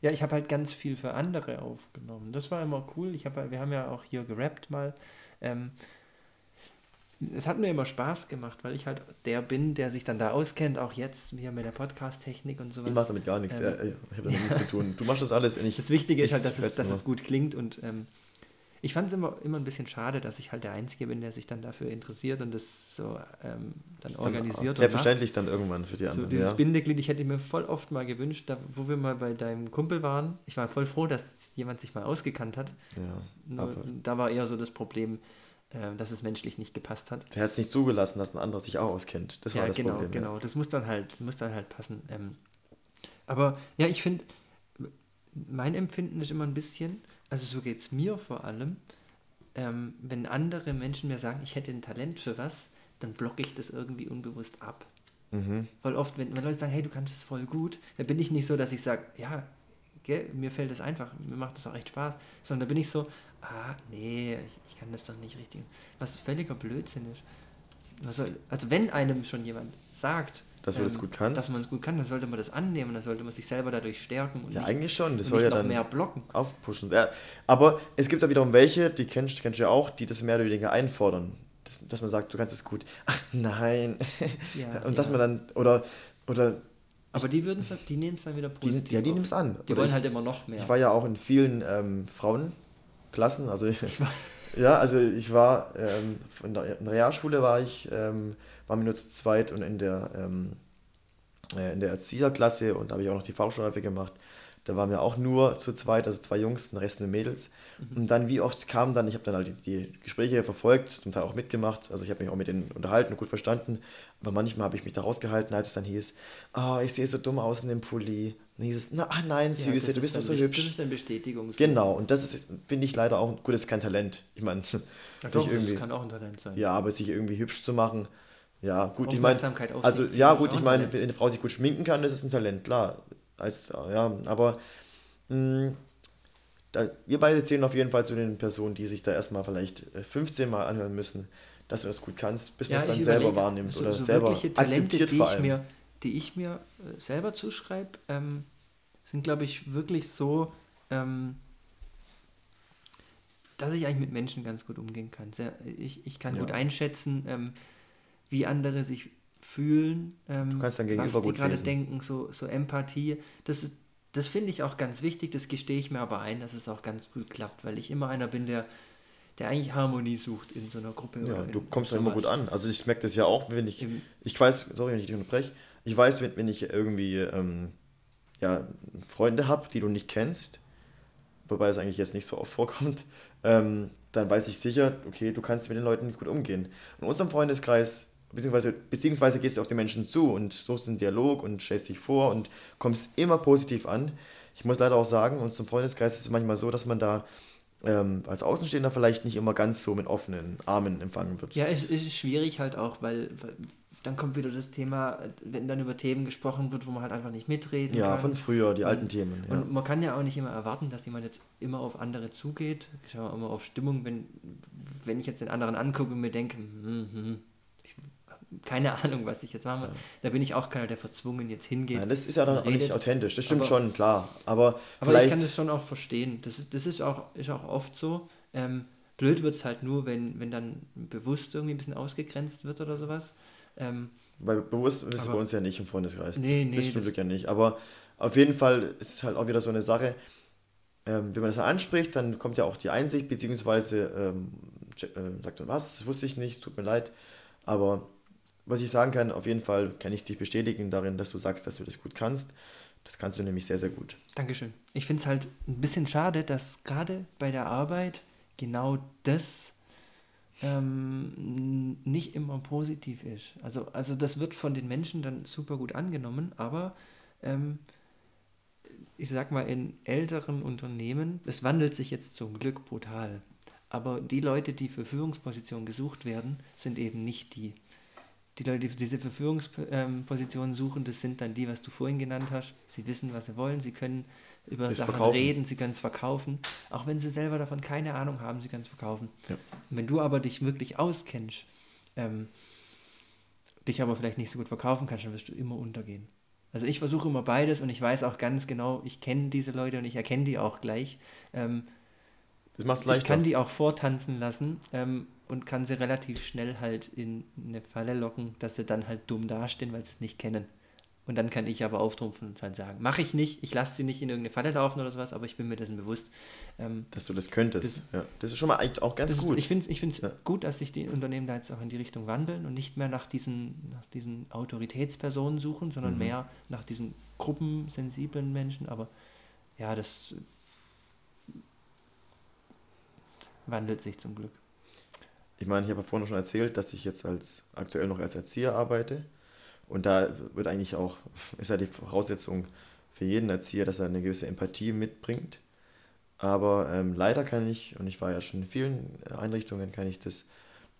Ja, ich habe halt ganz viel für andere aufgenommen. Das war immer cool. Ich hab, wir haben ja auch hier gerappt mal. Ähm, es hat mir immer Spaß gemacht, weil ich halt der bin, der sich dann da auskennt, auch jetzt hier mit der Podcast-Technik und sowas. Ich mache damit gar nichts, ähm, ich habe damit nichts zu tun. Du machst das alles. Ich, das Wichtige ist halt, dass, es, dass es gut klingt und ähm, ich fand es immer, immer ein bisschen schade, dass ich halt der Einzige bin, der sich dann dafür interessiert und das so ähm, dann organisiert. Dann selbstverständlich dann irgendwann für die anderen. So dieses ja. Bindeglied, ich hätte mir voll oft mal gewünscht, da, wo wir mal bei deinem Kumpel waren. Ich war voll froh, dass jemand sich mal ausgekannt hat. Ja, Nur, da war eher so das Problem, dass es menschlich nicht gepasst hat. Der hat es nicht zugelassen, dass ein anderer sich auch auskennt. Das war ja, das genau, Problem. Genau, ja. das muss dann halt, muss dann halt passen. Ähm, aber ja, ich finde, mein Empfinden ist immer ein bisschen, also so geht es mir vor allem, ähm, wenn andere Menschen mir sagen, ich hätte ein Talent für was, dann blocke ich das irgendwie unbewusst ab. Mhm. Weil oft, wenn, wenn Leute sagen, hey, du kannst es voll gut, dann bin ich nicht so, dass ich sage, ja, gell, mir fällt es einfach, mir macht das auch echt Spaß, sondern da bin ich so, ah, nee, ich, ich kann das doch nicht richtig. Was völliger Blödsinn ist. Soll, also wenn einem schon jemand sagt, dass du ähm, das gut kannst, dass man es gut kann, dann sollte man das annehmen, dann sollte man sich selber dadurch stärken und ja, nicht, eigentlich schon. Das soll ja dann mehr blocken. Aufpushen. Ja, aber es gibt da wiederum welche, die kennst, kennst du ja auch, die das mehr oder weniger einfordern. Dass, dass man sagt, du kannst es gut. Ach nein. Ja, und dass man dann, oder, oder aber die würden die nehmen es dann wieder positiv. Die, ja, die nehmen es an. Die oder wollen ich, halt immer noch mehr. Ich war ja auch in vielen ähm, Frauenklassen, also ich, ja, also ich war ähm, in der Realschule war ich ähm, waren wir nur zu zweit und in der, ähm, äh, in der Erzieherklasse und da habe ich auch noch die Fachschulreife gemacht. Da waren wir auch nur zu zweit, also zwei Jungs, den Rest nur Mädels. Mhm. Und dann, wie oft kam dann, ich habe dann halt die, die, Gespräche verfolgt, zum Teil auch mitgemacht, also ich habe mich auch mit denen unterhalten und gut verstanden, aber manchmal habe ich mich da rausgehalten, als es dann hieß, oh, ich sehe so dumm aus in dem Pulli. Dann hieß es, na, ach nein, Süße, ja, du bist doch so hübsch. Das ist eine Bestätigung. Genau, und das ist, finde ich leider auch, gut, das ist kein Talent. Ich meine, ja, sich irgendwie, das kann auch ein Talent sein. Ja, aber sich irgendwie hübsch zu machen, ja, gut, ich meine, also ja, gut, ich meine, wenn eine Frau sich gut schminken kann, das ist ein Talent, klar. Als, ja, aber mh, hm, da, wir beide zählen auf jeden Fall zu den Personen, die sich da erstmal vielleicht 15 äh, Mal anhören müssen, dass du das gut kannst, bis ja, man es dann selber wahrnimmt so, oder so selber Talente, akzeptiert die vor allem. Ich mir, die ich mir äh, selber zuschreibe, ähm, sind, glaube ich, wirklich so, ähm, dass ich eigentlich mit Menschen ganz gut umgehen kann. Sehr, ich, ich kann ja. gut einschätzen, ähm, wie andere sich fühlen, ähm, was die gerade denken, so, so Empathie. Das, das finde ich auch ganz wichtig, das gestehe ich mir aber ein, dass es auch ganz gut klappt, weil ich immer einer bin, der, der eigentlich Harmonie sucht in so einer Gruppe. Ja, du kommst ja immer gut an. Also ich merke das ja auch, wenn ich, ich weiß, sorry, wenn ich dich unterbreche, ich weiß, wenn, wenn ich irgendwie ähm, ja, Freunde habe, die du nicht kennst, wobei es eigentlich jetzt nicht so oft vorkommt, ähm, dann weiß ich sicher, okay, du kannst mit den Leuten gut umgehen. In unserem Freundeskreis beziehungsweise, beziehungsweise gehst du auf die Menschen zu und suchst einen Dialog und stellst dich vor und kommst immer positiv an. Ich muss leider auch sagen, und zum Freundeskreis ist es manchmal so, dass man da ähm, als Außenstehender vielleicht nicht immer ganz so mit offenen Armen empfangen wird. Ja, es ist schwierig halt auch, weil, weil dann kommt wieder das Thema, wenn dann über Themen gesprochen wird, wo man halt einfach nicht mitreden ja, kann. Ja, von früher, die und, alten Themen. Ja. Und man kann ja auch nicht immer erwarten, dass jemand jetzt immer auf andere zugeht. Ich schaue immer auf Stimmung, wenn, wenn ich jetzt den anderen angucke und mir denke, hm, hm, hm keine Ahnung, was ich jetzt mache. Ja. Da bin ich auch keiner, der verzwungen jetzt hingeht. Ja, das ist ja dann auch nicht authentisch, das stimmt aber, schon, klar. Aber, aber ich kann das schon auch verstehen. Das ist, das ist, auch, ist auch oft so. Ähm, blöd wird es halt nur, wenn, wenn dann bewusst irgendwie ein bisschen ausgegrenzt wird oder sowas. Ähm, Weil bewusst ist es bei uns ja nicht im Freundeskreis. Nee, das, nee. Das stimmt ja nicht. Aber auf jeden Fall ist es halt auch wieder so eine Sache, ähm, wenn man das anspricht, dann kommt ja auch die Einsicht, beziehungsweise ähm, äh, sagt man, was, das wusste ich nicht, tut mir leid. Aber was ich sagen kann, auf jeden Fall kann ich dich bestätigen darin, dass du sagst, dass du das gut kannst. Das kannst du nämlich sehr, sehr gut. Dankeschön. Ich finde es halt ein bisschen schade, dass gerade bei der Arbeit genau das ähm, nicht immer positiv ist. Also, also das wird von den Menschen dann super gut angenommen, aber ähm, ich sag mal, in älteren Unternehmen, es wandelt sich jetzt zum Glück brutal. Aber die Leute, die für Führungspositionen gesucht werden, sind eben nicht die die Leute, die diese Verführungspositionen suchen, das sind dann die, was du vorhin genannt hast. Sie wissen, was sie wollen, sie können über das Sachen verkaufen. reden, sie können es verkaufen. Auch wenn sie selber davon keine Ahnung haben, sie können es verkaufen. Ja. Wenn du aber dich wirklich auskennst, ähm, dich aber vielleicht nicht so gut verkaufen kannst, dann wirst du immer untergehen. Also ich versuche immer beides und ich weiß auch ganz genau, ich kenne diese Leute und ich erkenne die auch gleich. Ähm, das macht es leichter. Ich kann die auch vortanzen lassen ähm, und kann sie relativ schnell halt in eine Falle locken, dass sie dann halt dumm dastehen, weil sie es nicht kennen. Und dann kann ich aber auftrumpfen und halt sagen, mache ich nicht, ich lasse sie nicht in irgendeine Falle laufen oder sowas, aber ich bin mir dessen bewusst. Ähm, dass du das könntest. Das, ja. das ist schon mal eigentlich auch ganz gut. Ist, ich finde es ich ja. gut, dass sich die Unternehmen da jetzt auch in die Richtung wandeln und nicht mehr nach diesen, nach diesen Autoritätspersonen suchen, sondern mhm. mehr nach diesen gruppensensiblen Menschen. Aber ja, das wandelt sich zum Glück. Ich meine, ich habe vorhin schon erzählt, dass ich jetzt als aktuell noch als Erzieher arbeite. Und da wird eigentlich auch, ist ja die Voraussetzung für jeden Erzieher, dass er eine gewisse Empathie mitbringt. Aber ähm, leider kann ich, und ich war ja schon in vielen Einrichtungen, kann ich das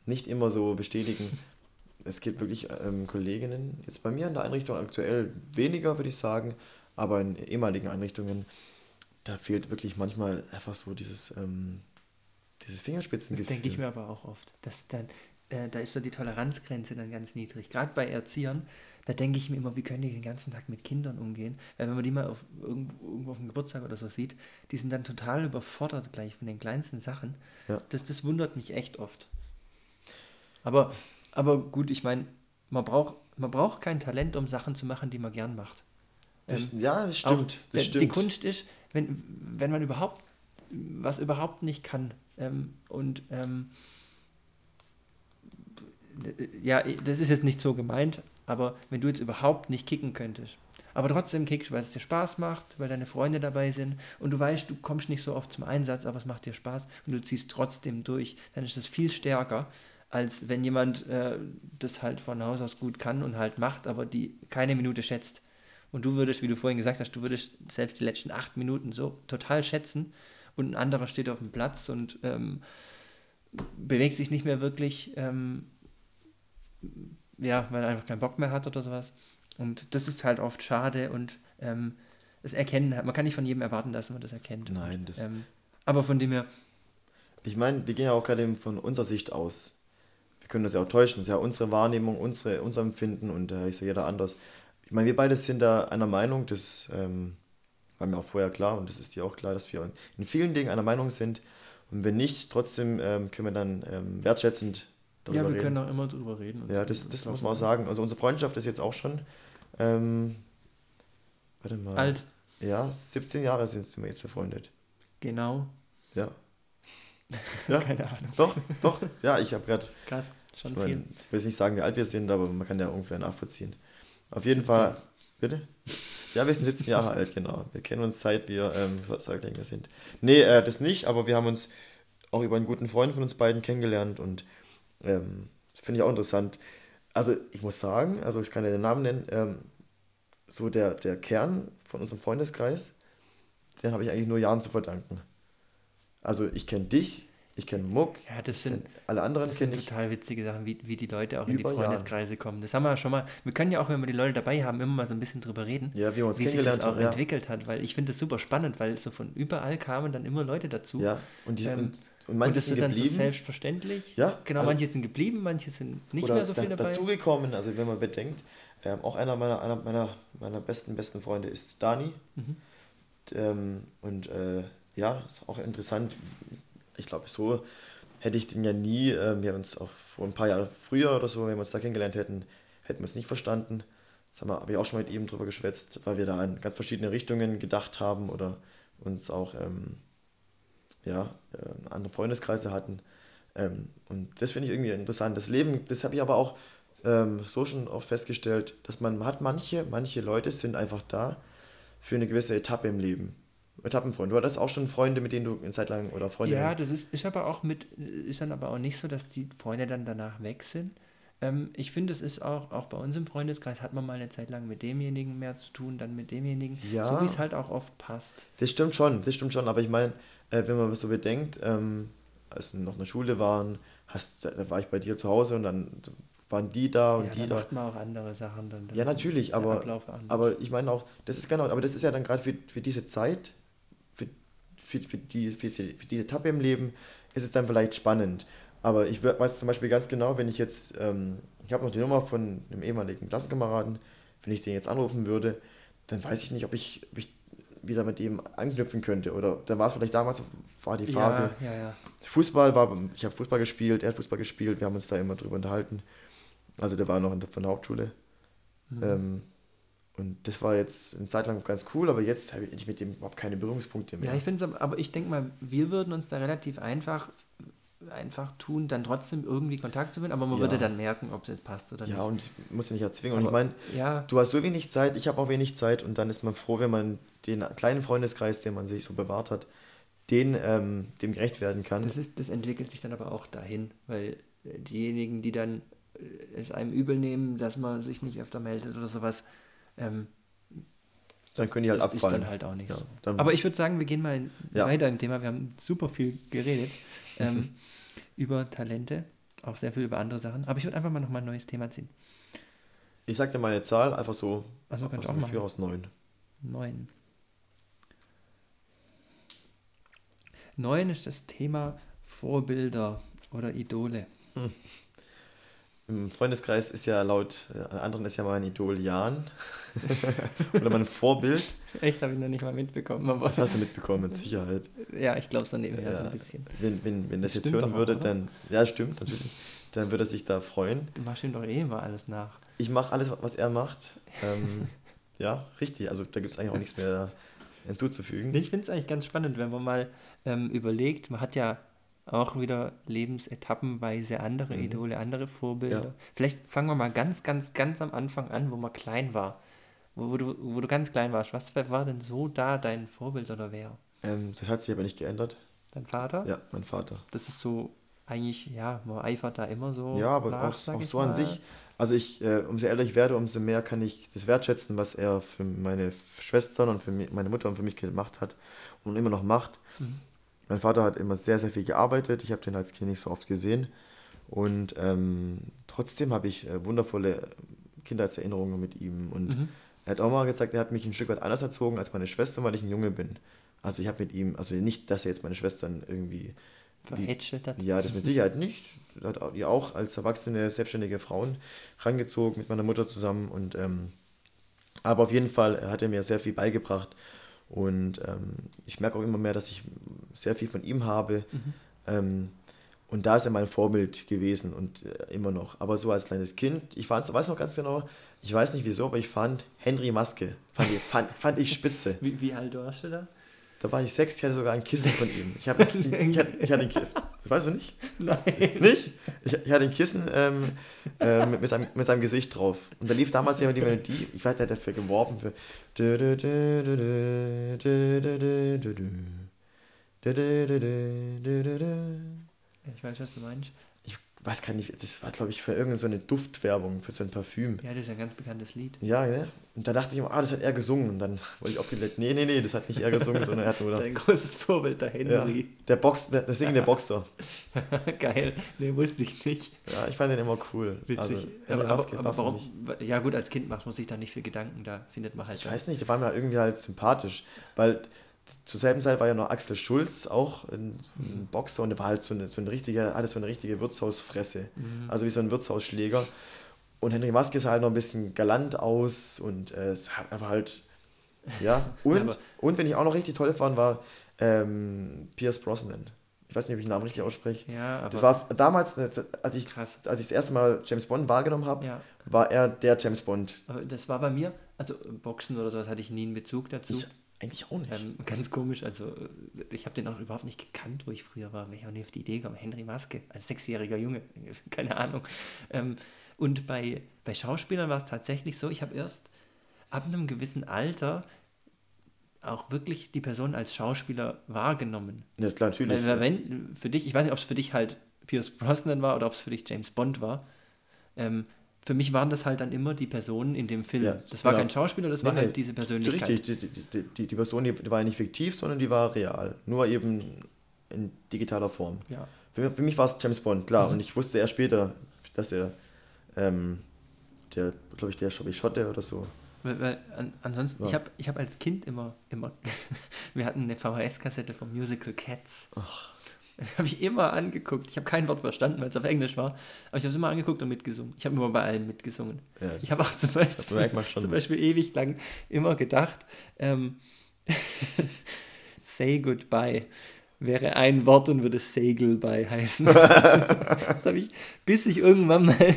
nicht immer so bestätigen. Es gibt wirklich ähm, Kolleginnen, jetzt bei mir in der Einrichtung aktuell weniger, würde ich sagen, aber in ehemaligen Einrichtungen, da fehlt wirklich manchmal einfach so dieses, ähm, dieses Fingerspitzengefühl. Denke ich mir aber auch oft, dass dann äh, da ist so die Toleranzgrenze dann ganz niedrig. Gerade bei Erziehern, da denke ich mir immer, wie können die den ganzen Tag mit Kindern umgehen? Weil wenn man die mal auf, irgendwo auf dem Geburtstag oder so sieht, die sind dann total überfordert gleich von den kleinsten Sachen. Ja. Das, das wundert mich echt oft. Aber, aber gut, ich meine, man braucht, man braucht kein Talent, um Sachen zu machen, die man gern macht. Das, ähm, ja, das stimmt. das stimmt. Die Kunst ist, wenn, wenn man überhaupt was überhaupt nicht kann ähm, und ähm, ja, das ist jetzt nicht so gemeint, aber wenn du jetzt überhaupt nicht kicken könntest, aber trotzdem kickst, weil es dir Spaß macht, weil deine Freunde dabei sind und du weißt, du kommst nicht so oft zum Einsatz, aber es macht dir Spaß und du ziehst trotzdem durch, dann ist das viel stärker, als wenn jemand äh, das halt von Haus aus gut kann und halt macht, aber die keine Minute schätzt. Und du würdest, wie du vorhin gesagt hast, du würdest selbst die letzten acht Minuten so total schätzen und ein anderer steht auf dem Platz und ähm, bewegt sich nicht mehr wirklich. Ähm, ja, weil er einfach keinen Bock mehr hat oder sowas. Und das ist halt oft schade und ähm, das Erkennen, man kann nicht von jedem erwarten, dass man das erkennt. Nein, das. Ähm, aber von dem her. Ich meine, wir gehen ja auch gerade von unserer Sicht aus. Wir können das ja auch täuschen. Das ist ja unsere Wahrnehmung, unsere, unser Empfinden und da äh, ist ja jeder anders. Ich meine, wir beide sind da einer Meinung, das ähm, war mir auch vorher klar und das ist dir auch klar, dass wir in vielen Dingen einer Meinung sind. Und wenn nicht, trotzdem ähm, können wir dann ähm, wertschätzend darüber reden. Ja, wir reden. können auch immer darüber reden. Ja, das, das muss man auch sagen. Also unsere Freundschaft ist jetzt auch schon, ähm, warte mal. Alt. Ja, 17 Jahre sind wir jetzt befreundet. Genau. Ja. ja. Keine Ahnung. Doch, doch. Ja, ich habe gerade. Krass, schon ich mein, viel. Ich will nicht sagen, wie alt wir sind, aber man kann ja ungefähr nachvollziehen. Auf jeden 17. Fall. Bitte? Ja, wir sind 17 Jahre alt, genau. Wir kennen uns seit wir ähm, Säuglinge sind. Nee, äh, das nicht, aber wir haben uns auch über einen guten Freund von uns beiden kennengelernt und ähm, Finde ich auch interessant. Also ich muss sagen, also ich kann ja den Namen nennen, ähm, so der, der Kern von unserem Freundeskreis, den habe ich eigentlich nur Jahren zu verdanken. Also ich kenne dich, ich kenne Muck, ja, das sind alle anderen das sind total witzige Sachen, wie, wie die Leute auch in die Freundeskreise Jahren. kommen. Das haben wir ja schon mal. Wir können ja auch, wenn wir die Leute dabei haben, immer mal so ein bisschen drüber reden, ja, wie, uns wie sich das auch haben, entwickelt hat, weil ich finde das super spannend, weil so von überall kamen dann immer Leute dazu. Ja, und, die, ähm, und und manche und das sind dann so selbstverständlich. Ja. Genau, also, manche sind geblieben, manche sind nicht mehr so viel da, dabei. Dazugekommen, also wenn man bedenkt, ähm, auch einer meiner, einer meiner, meiner besten, besten Freunde ist Dani. Mhm. Ähm, und äh, ja, ist auch interessant. Ich glaube, so hätte ich den ja nie, äh, wir haben uns auch vor ein paar Jahren früher oder so, wenn wir uns da kennengelernt hätten, hätten wir es nicht verstanden. Das habe ich auch schon mit ihm drüber geschwätzt, weil wir da in ganz verschiedene Richtungen gedacht haben oder uns auch ähm, ja, äh, andere Freundeskreise hatten. Ähm, und das finde ich irgendwie interessant. Das Leben, das habe ich aber auch ähm, so schon oft festgestellt, dass man hat manche, manche Leute sind einfach da für eine gewisse Etappe im Leben. Etappenfreunde. Du hattest auch schon Freunde, mit denen du eine Zeit lang oder Freunde. Ja, das ist, ist aber auch mit, ist dann aber auch nicht so, dass die Freunde dann danach weg sind. Ähm, ich finde, es ist auch, auch bei uns im Freundeskreis hat man mal eine Zeit lang mit demjenigen mehr zu tun, dann mit demjenigen, ja, so wie es halt auch oft passt. Das stimmt schon, das stimmt schon, aber ich meine, äh, wenn man so bedenkt, ähm, als wir noch in der Schule waren, hast, da war ich bei dir zu Hause und dann waren die da und ja, die da. macht man auch andere Sachen dann. dann ja, natürlich, aber, aber ich meine auch, das ist genau, aber das ist ja dann gerade für, für diese Zeit, für, für, für, die, für, diese, für diese Etappe im Leben, ist es dann vielleicht spannend. Aber ich weiß zum Beispiel ganz genau, wenn ich jetzt, ähm, ich habe noch die Nummer von einem ehemaligen Klassenkameraden, wenn ich den jetzt anrufen würde, dann weiß ich nicht, ob ich, ob ich wieder mit dem anknüpfen könnte. Oder dann war es vielleicht damals, war die Phase. Ja, ja, ja. Fußball war, ich habe Fußball gespielt, er hat Fußball gespielt, wir haben uns da immer drüber unterhalten. Also der war noch in der, von der Hauptschule. Mhm. Ähm, Und das war jetzt eine Zeit lang ganz cool, aber jetzt habe ich mit dem überhaupt keine Berührungspunkte mehr. Ja, ich finde es, aber ich denke mal, wir würden uns da relativ einfach einfach tun, dann trotzdem irgendwie Kontakt zu finden, aber man ja. würde dann merken, ob es jetzt passt oder ja, nicht. Ja, und ich muss ja nicht erzwingen. Und ich meine, ja. du hast so wenig Zeit, ich habe auch wenig Zeit und dann ist man froh, wenn man den kleinen Freundeskreis, den man sich so bewahrt hat, den, ähm, dem gerecht werden kann. Das, ist, das entwickelt sich dann aber auch dahin, weil diejenigen, die dann äh, es einem übel nehmen, dass man sich nicht öfter meldet oder sowas, ähm, dann können die halt das abfallen. ist dann halt auch nicht ja, so. Aber ich würde sagen, wir gehen mal ja. weiter im Thema. Wir haben super viel geredet. Ähm, mhm über Talente, auch sehr viel über andere Sachen. Aber ich würde einfach mal nochmal ein neues Thema ziehen. Ich sag dir meine Zahl, einfach so also aus auch machen. aus neun. Neun. Neun ist das Thema Vorbilder oder Idole. Hm. Im Freundeskreis ist ja laut äh, anderen ist ja mein Idol Jan. Oder mein Vorbild. Echt, habe ich noch nicht mal mitbekommen. Aber das hast du mitbekommen, mit Sicherheit. Ja, ich glaube so nebenher ja, so ein bisschen. Wenn, wenn, wenn das, das jetzt hören würde, auch, dann. Ja, stimmt, natürlich. Dann würde er sich da freuen. Du machst ihm doch eh immer alles nach. Ich mache alles, was er macht. Ähm, ja, richtig. Also da gibt es eigentlich auch nichts mehr hinzuzufügen. Ich finde es eigentlich ganz spannend, wenn man mal ähm, überlegt, man hat ja auch wieder lebensetappenweise andere mhm. Idole, andere Vorbilder. Ja. Vielleicht fangen wir mal ganz, ganz, ganz am Anfang an, wo man klein war. Wo, wo, du, wo du ganz klein warst. Was war denn so da dein Vorbild oder wer? Ähm, das hat sich aber nicht geändert. Dein Vater? Ja, mein Vater. Das ist so eigentlich, ja, man eifert da immer so. Ja, aber nach, auch, auch so mal. an sich. Also ich, äh, umso älter ich werde, umso mehr kann ich das wertschätzen, was er für meine Schwestern und für meine Mutter und für mich gemacht hat und immer noch macht. Mhm. Mein Vater hat immer sehr, sehr viel gearbeitet. Ich habe den als Kind nicht so oft gesehen. Und ähm, trotzdem habe ich äh, wundervolle Kindheitserinnerungen mit ihm. Und mhm. er hat auch mal gesagt, er hat mich ein Stück weit anders erzogen als meine Schwester, weil ich ein Junge bin. Also ich habe mit ihm, also nicht, dass er jetzt meine Schwestern irgendwie verhätschelt hat. Ja, das mit Sicherheit nicht. Er hat ja auch als erwachsene, selbstständige Frauen rangezogen mit meiner Mutter zusammen. Und ähm, aber auf jeden Fall hat er mir sehr viel beigebracht. Und ähm, ich merke auch immer mehr, dass ich sehr viel von ihm habe. Mhm. Ähm, und da ist er mein Vorbild gewesen und äh, immer noch. Aber so als kleines Kind, ich fand, weiß noch ganz genau, ich weiß nicht wieso, aber ich fand Henry Maske, fand ich, fand, fand ich spitze. Wie, wie alt warst du da? Da war ich sechs, ich hatte sogar ein Kissen von ihm. Ich, hab, ich, hatte, ich hatte ein Kissen. Das weißt du nicht? Nein. Nicht? Ich, ich hatte ein Kissen ähm, äh, mit, mit, seinem, mit seinem Gesicht drauf. Und da lief damals jemand die Melodie, ich weiß, der hat dafür geworben für. Ich weiß, was du meinst weiß gar nicht, das war glaube ich für irgendeine so Duftwerbung, für so ein Parfüm. Ja, das ist ein ganz bekanntes Lied. Ja, ne? Und da dachte ich immer, ah, das hat er gesungen. Und dann wurde ich aufgelegt, nee, nee, nee, das hat nicht er gesungen, sondern er hat nur... Dein großes Vorbild, der Henry. Ja, der, Box, der, der singende Boxer. Geil, nee, wusste ich nicht. Ja, ich fand den immer cool. Witzig. Also, aber, aber, aber warum, ja gut, als Kind macht man sich da nicht viel Gedanken, da findet man halt... Ich weiß nicht, der war mir irgendwie halt sympathisch, weil zur selben Zeit war ja noch Axel Schulz auch ein, ein Boxer und der war halt so eine, so eine richtige, hatte so eine richtige Wirtshausfresse. Mhm. Also wie so ein Wirtshausschläger. Und Henry Maske sah halt noch ein bisschen galant aus und äh, es hat einfach halt, ja. Und, ja, und wenn ich auch noch richtig toll fand, war ähm, Pierce Brosnan. Ich weiß nicht, ob ich den Namen richtig ausspreche. Ja, das war damals, als ich, krass. als ich das erste Mal James Bond wahrgenommen habe, ja. war er der James Bond. Aber das war bei mir, also Boxen oder sowas hatte ich nie einen Bezug dazu. Ich eigentlich auch nicht. Ähm, ganz komisch, also ich habe den auch überhaupt nicht gekannt, wo ich früher war, weil ich auch nie auf die Idee kam. Henry Maske, als sechsjähriger Junge, keine Ahnung. Ähm, und bei, bei Schauspielern war es tatsächlich so, ich habe erst ab einem gewissen Alter auch wirklich die Person als Schauspieler wahrgenommen. Ja, klar, natürlich. Weil, wenn, für dich, ich weiß nicht, ob es für dich halt Pierce Brosnan war oder ob es für dich James Bond war. Ähm, für mich waren das halt dann immer die Personen in dem Film. Ja, das war genau. kein Schauspieler, das nee, war halt diese Persönlichkeit. Richtig, die, die, die, die Person, die, war ja nicht fiktiv, sondern die war real. Nur eben in digitaler Form. Ja. Für, für mich war es James Bond, klar. Mhm. Und ich wusste erst später, dass er, ähm, der, glaube ich, der Schotte oder so. Weil, weil an, ansonsten, ja. ich habe ich hab als Kind immer, immer wir hatten eine VHS-Kassette vom Musical Cats. Ach. habe ich immer angeguckt. Ich habe kein Wort verstanden, weil es auf Englisch war. Aber ich habe es immer angeguckt und mitgesungen. Ich habe immer bei allem mitgesungen. Ja, ich habe auch zum Beispiel, zum Beispiel ewig lang immer gedacht, ähm, Say Goodbye wäre ein Wort und würde Segelbei heißen. das habe ich, bis ich irgendwann mal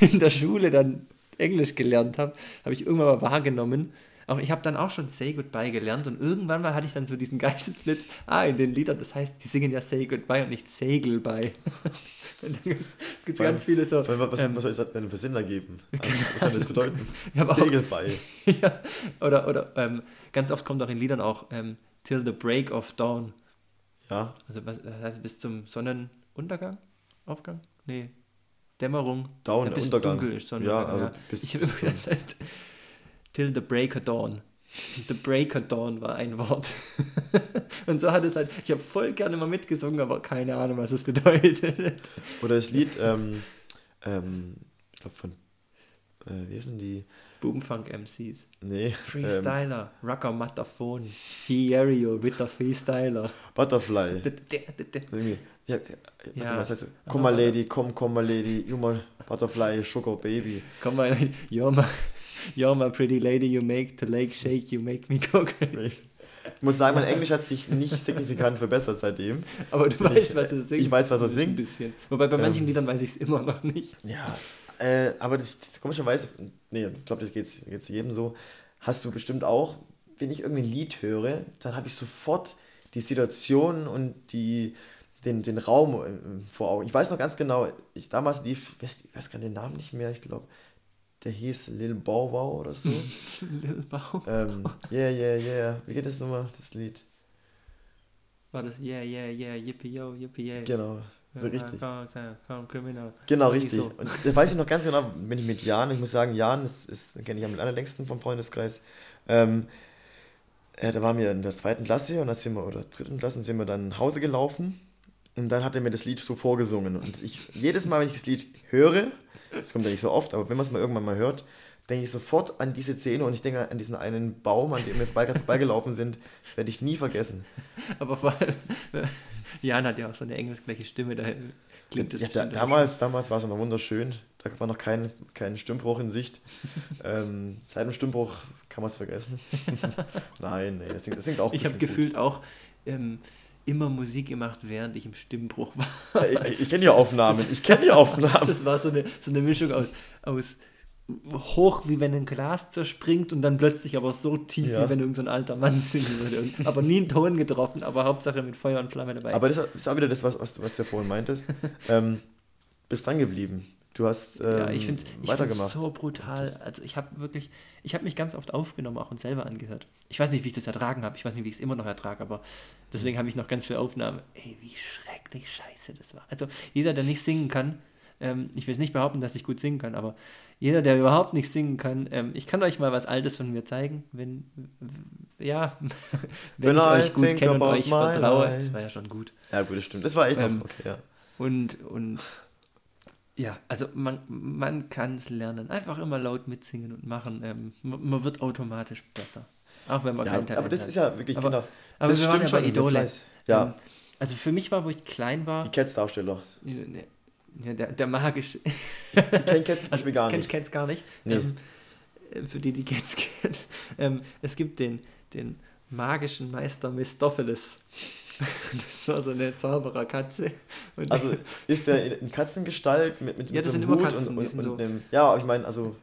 in der Schule dann Englisch gelernt habe, habe ich irgendwann mal wahrgenommen. Aber ich habe dann auch schon Say Goodbye gelernt und irgendwann mal hatte ich dann so diesen Geistesblitz, ah, in den Liedern, das heißt, die singen ja Say Goodbye und nicht Segelbye. und dann gibt es ganz viele so. Was, ähm, was soll das denn für Sinn ergeben? Also, was soll das bedeuten? Segelbye. ja, oder oder ähm, ganz oft kommt auch in Liedern auch ähm, Till the Break of Dawn. Ja. Also was heißt bis zum Sonnenuntergang? Aufgang? Nee. Dämmerung. Down, ja, bis Untergang. dunkel ist Sonnenuntergang. Ja, also ja. bis, ich bis das heißt Till the Break of Dawn. The Breaker Dawn war ein Wort. und so hat es halt, ich habe voll gerne mal mitgesungen, aber keine Ahnung, was es bedeutet. Oder das Lied, ähm, ähm, ich glaube von, äh, wie sind die? Boomfunk MCs. Nee. Freestyler, ähm, Rocker Mataphon, Hierio, Ritter Freestyler. Butterfly. ja, ja, was heißt Komm mal Lady, komm, komm mal Lady, you mal Butterfly, Sugar Baby. Komm mal, you're my, you're my pretty lady, you make the lake shake, you make me go crazy. Ich muss sagen, mein Englisch hat sich nicht signifikant verbessert seitdem. Aber du weißt, was er singt. Ich weiß, was er singt. Ein bisschen. Wobei bei manchen ähm, Liedern weiß ich es immer noch nicht. Ja, äh, aber das, das komischerweise, nee, ich glaube, das geht es jedem so, hast du bestimmt auch, wenn ich irgendein Lied höre, dann habe ich sofort die Situation und die, den, den Raum äh, vor Augen. Ich weiß noch ganz genau, ich damals lief, ich weiß, ich weiß gar nicht den Namen nicht mehr, ich glaube, der hieß Lil Bow Wow oder so. Lil Bow ähm, Yeah, yeah, yeah. Wie geht das nochmal, das Lied? War das Yeah, yeah, yeah, yippie yo, yippie yeah. Genau. So richtig. Genau, richtig. Und da weiß ich noch ganz genau, wenn ich mit Jan, ich muss sagen, Jan ist, ist kenne ich am allerlängsten vom Freundeskreis. Ähm, äh, da waren wir in der zweiten Klasse und dann sind wir, oder dritten Klasse, sind wir dann nach Hause gelaufen und dann hat er mir das Lied so vorgesungen. Und ich, jedes Mal, wenn ich das Lied höre, das kommt ja nicht so oft, aber wenn man es mal irgendwann mal hört, denke ich sofort an diese Szene und ich denke an diesen einen Baum, an dem wir vorbeigelaufen sind, werde ich nie vergessen. Aber vor allem, Jan hat ja auch so eine engelsgleiche Stimme, da klingt das ja, da, damals, damals war es noch wunderschön, da war noch kein, kein Stimmbruch in Sicht. ähm, seit dem Stimmbruch kann man es vergessen. Nein, nee, das singt, das singt auch Ich habe gefühlt auch ähm, immer Musik gemacht, während ich im Stimmbruch war. ich, ich kenne die Aufnahmen, das, ich kenne die Aufnahmen. das war so eine, so eine Mischung aus, aus hoch, wie wenn ein Glas zerspringt und dann plötzlich aber so tief, ja. wie wenn irgendein so alter Mann singen würde. Und, aber nie einen Ton getroffen, aber Hauptsache mit Feuer und Flamme dabei. Aber das ist auch wieder das, was, was, was du vorhin meintest. ähm, bist dran geblieben. Du hast ähm, ja, ich finde es so brutal. Also ich habe wirklich, ich habe mich ganz oft aufgenommen auch und selber angehört. Ich weiß nicht, wie ich das ertragen habe. Ich weiß nicht, wie ich es immer noch ertrage, aber deswegen habe ich noch ganz viel Aufnahmen. Ey, wie schrecklich scheiße das war. Also jeder, der nicht singen kann, ähm, ich will es nicht behaupten, dass ich gut singen kann, aber jeder, der überhaupt nicht singen kann, ähm, ich kann euch mal was Altes von mir zeigen, wenn, ja, wenn ich euch gut kenne und euch vertraue. Life. Das war ja schon gut. Ja, gut, das stimmt. Das war echt ähm, okay, ja. Und, und ja, also man, man kann es lernen. Einfach immer laut mitsingen und machen. Ähm, man, wird automatisch besser. Auch wenn man ja, kein Talent Aber das hat. ist ja wirklich, aber, genau. Aber das wir waren ja bei Idole. Ja. Ähm, also für mich war, wo ich klein war. Die Cats-Darsteller. Ne, ja, der, der magische. ich kenne Cats zum Beispiel gar nicht. Kennt Cats gar nicht. Nee. Ähm, äh, für die, die Cats kennen. Ähm, es gibt den, den magischen Meister Mistopheles. Das war so eine Zaubererkatze. Also ist der in Katzengestalt mit, mit Ja, das so sind immer Katzen. Und, und, und, so dem, ja, ich meine, also.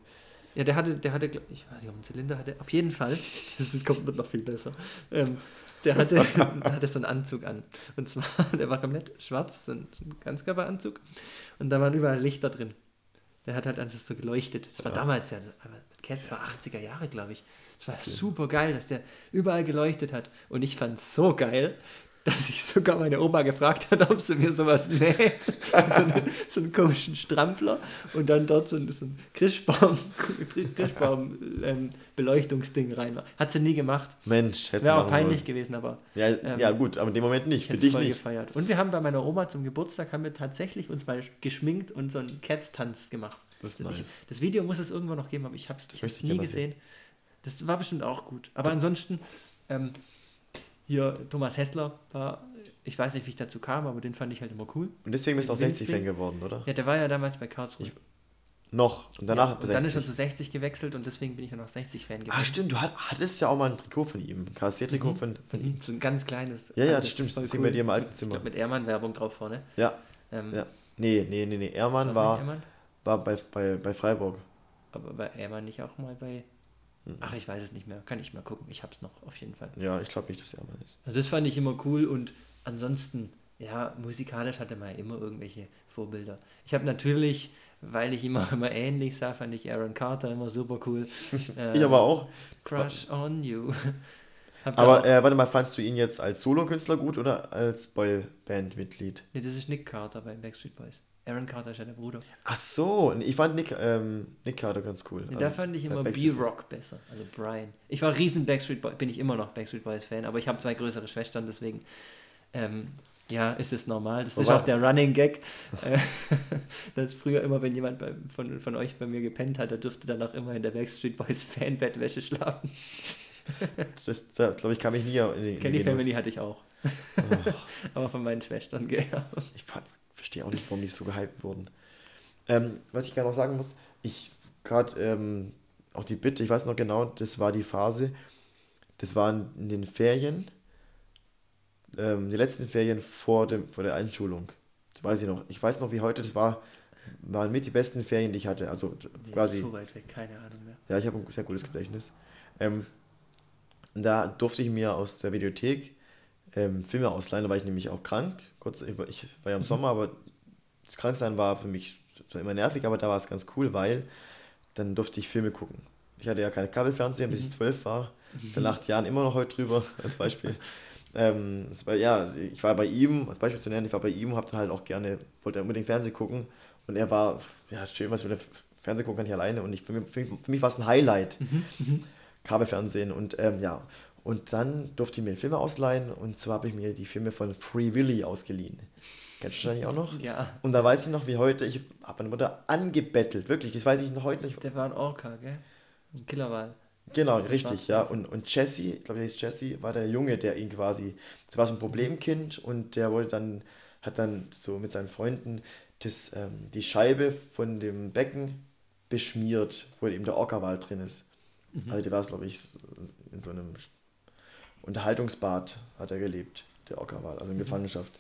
Ja, der hatte, der hatte, ich weiß nicht, ob ein Zylinder hatte. Auf jeden Fall. Das kommt noch viel besser. Ähm, der hatte, hatte so einen Anzug an. Und zwar, der war komplett schwarz, so ein, so ein Ganzkörperanzug. Und da waren überall Lichter drin. Der hat halt alles so geleuchtet. Das war ja. damals ja, Cats war 80er Jahre, glaube ich. Das war okay. super geil, dass der überall geleuchtet hat. Und ich fand es so geil, dass ich sogar meine Oma gefragt hat, ob sie mir sowas näht. so, eine, so einen komischen Strampler und dann dort so ein, so ein Christbaum, Christbaum ähm, Beleuchtungsding rein. Hat sie nie gemacht. Mensch, hätte Wäre auch peinlich wollen. gewesen, aber. Ja, ähm, ja, gut, aber in dem Moment nicht. Für dich voll nicht. gefeiert. Und wir haben bei meiner Oma zum Geburtstag haben wir tatsächlich uns mal geschminkt und so einen Cats-Tanz gemacht. Das ist nice. Ich, das Video muss es irgendwann noch geben, aber ich habe es nie gesehen. Sehen. Das war bestimmt auch gut. Aber ansonsten. Ähm, hier Thomas Hessler war, ich weiß nicht, wie ich dazu kam, aber den fand ich halt immer cool. Und deswegen bist du auch 60-Fan geworden, oder? Ja, der war ja damals bei Karlsruhe. Ich, noch. Und danach ja, und dann ist er zu 60 gewechselt und deswegen bin ich dann auch 60-Fan geworden. Ah, stimmt, du hattest ja auch mal ein Trikot von ihm. KSC-Trikot mhm. von, von ihm. So ein ganz kleines. Ja, ja, das stimmt. Das cool. bei dir im alten Zimmer. Ich glaub, mit Ehrmann-Werbung drauf vorne. Ja. Ähm, ja. Nee, nee, nee, nee. Ehrmann war, Ehrmann? war bei, bei, bei Freiburg. Aber war mal nicht auch mal bei. Ach, ich weiß es nicht mehr. Kann ich mal gucken. Ich hab's noch auf jeden Fall. Ja, ich glaube nicht, dass er mal ist. Also das fand ich immer cool und ansonsten, ja, musikalisch hatte man ja immer irgendwelche Vorbilder. Ich habe natürlich, weil ich immer immer ähnlich sah, fand ich Aaron Carter immer super cool. ich aber auch. Crush on You. aber äh, warte mal, fandst du ihn jetzt als Solokünstler gut oder als Boyband-Mitglied? Nee, das ist Nick Carter bei Backstreet Boys. Aaron Carter ist ja der Bruder. Ach so, ich fand Nick, ähm, Nick Carter ganz cool. Nee, also, da fand ich immer B-Rock besser, also Brian. Ich war riesen Backstreet Boys, bin ich immer noch Backstreet Boys Fan, aber ich habe zwei größere Schwestern, deswegen ähm, ja, ist es normal. Das Wobei, ist auch der Running Gag. Dass früher immer, wenn jemand bei, von, von euch bei mir gepennt hat, der dürfte dann auch immer in der Backstreet Boys Fanbettwäsche schlafen. das, da, glaube ich, kam ich nie in die Kenny Family hatte ich auch. Oh. aber von meinen Schwestern, gell. Ich fand, verstehe auch nicht, warum die so gehypt wurden. Ähm, was ich gerade noch sagen muss, ich gerade ähm, auch die Bitte, ich weiß noch genau, das war die Phase, das waren in den Ferien, ähm, die letzten Ferien vor, dem, vor der Einschulung. Das weiß ich noch. Ich weiß noch, wie heute, das war, waren mit die besten Ferien, die ich hatte. Also nee, quasi. so weit weg, keine Ahnung mehr. Ja, ich habe ein sehr gutes Gedächtnis. Ähm, da durfte ich mir aus der Videothek ähm, Filme ausleihen, da war ich nämlich auch krank. Kurz, ich, ich war ja im. Sommer, aber das Kranksein war für mich immer nervig, aber da war es ganz cool, weil dann durfte ich Filme gucken. Ich hatte ja keine Kabelfernseher, bis mhm. ich zwölf war. Mhm. Dann acht Jahren immer noch heute drüber, als Beispiel. ähm, war, ja, ich war bei ihm, als Beispiel zu nennen, ich war bei ihm und habe halt auch gerne, wollte unbedingt Fernsehen gucken. Und er war, ja, schön, was mit dem Fernsehen gucken kann ich alleine. Und ich, für mich, für mich war es ein Highlight. Mhm. mhm. Kabelfernsehen und ähm, ja, und dann durfte ich mir Filme ausleihen und zwar habe ich mir die Filme von Free Willy ausgeliehen. Kennst du wahrscheinlich auch noch? Ja. Und da weiß ich noch, wie heute, ich habe meine Mutter angebettelt, wirklich, das weiß ich noch heute nicht. Der war ein Orca, gell? Ein Killerwal. Genau, richtig, ja. Und, und Jesse, ich glaube, der hieß Jesse, war der Junge, der ihn quasi, das war so ein Problemkind und der wollte dann, hat dann so mit seinen Freunden das, ähm, die Scheibe von dem Becken beschmiert, wo eben der Orca-Wal drin ist. Mhm. Also der war, glaube ich, in so einem Unterhaltungsbad hat er gelebt, der Ockerwal, also in mhm. Gefangenschaft.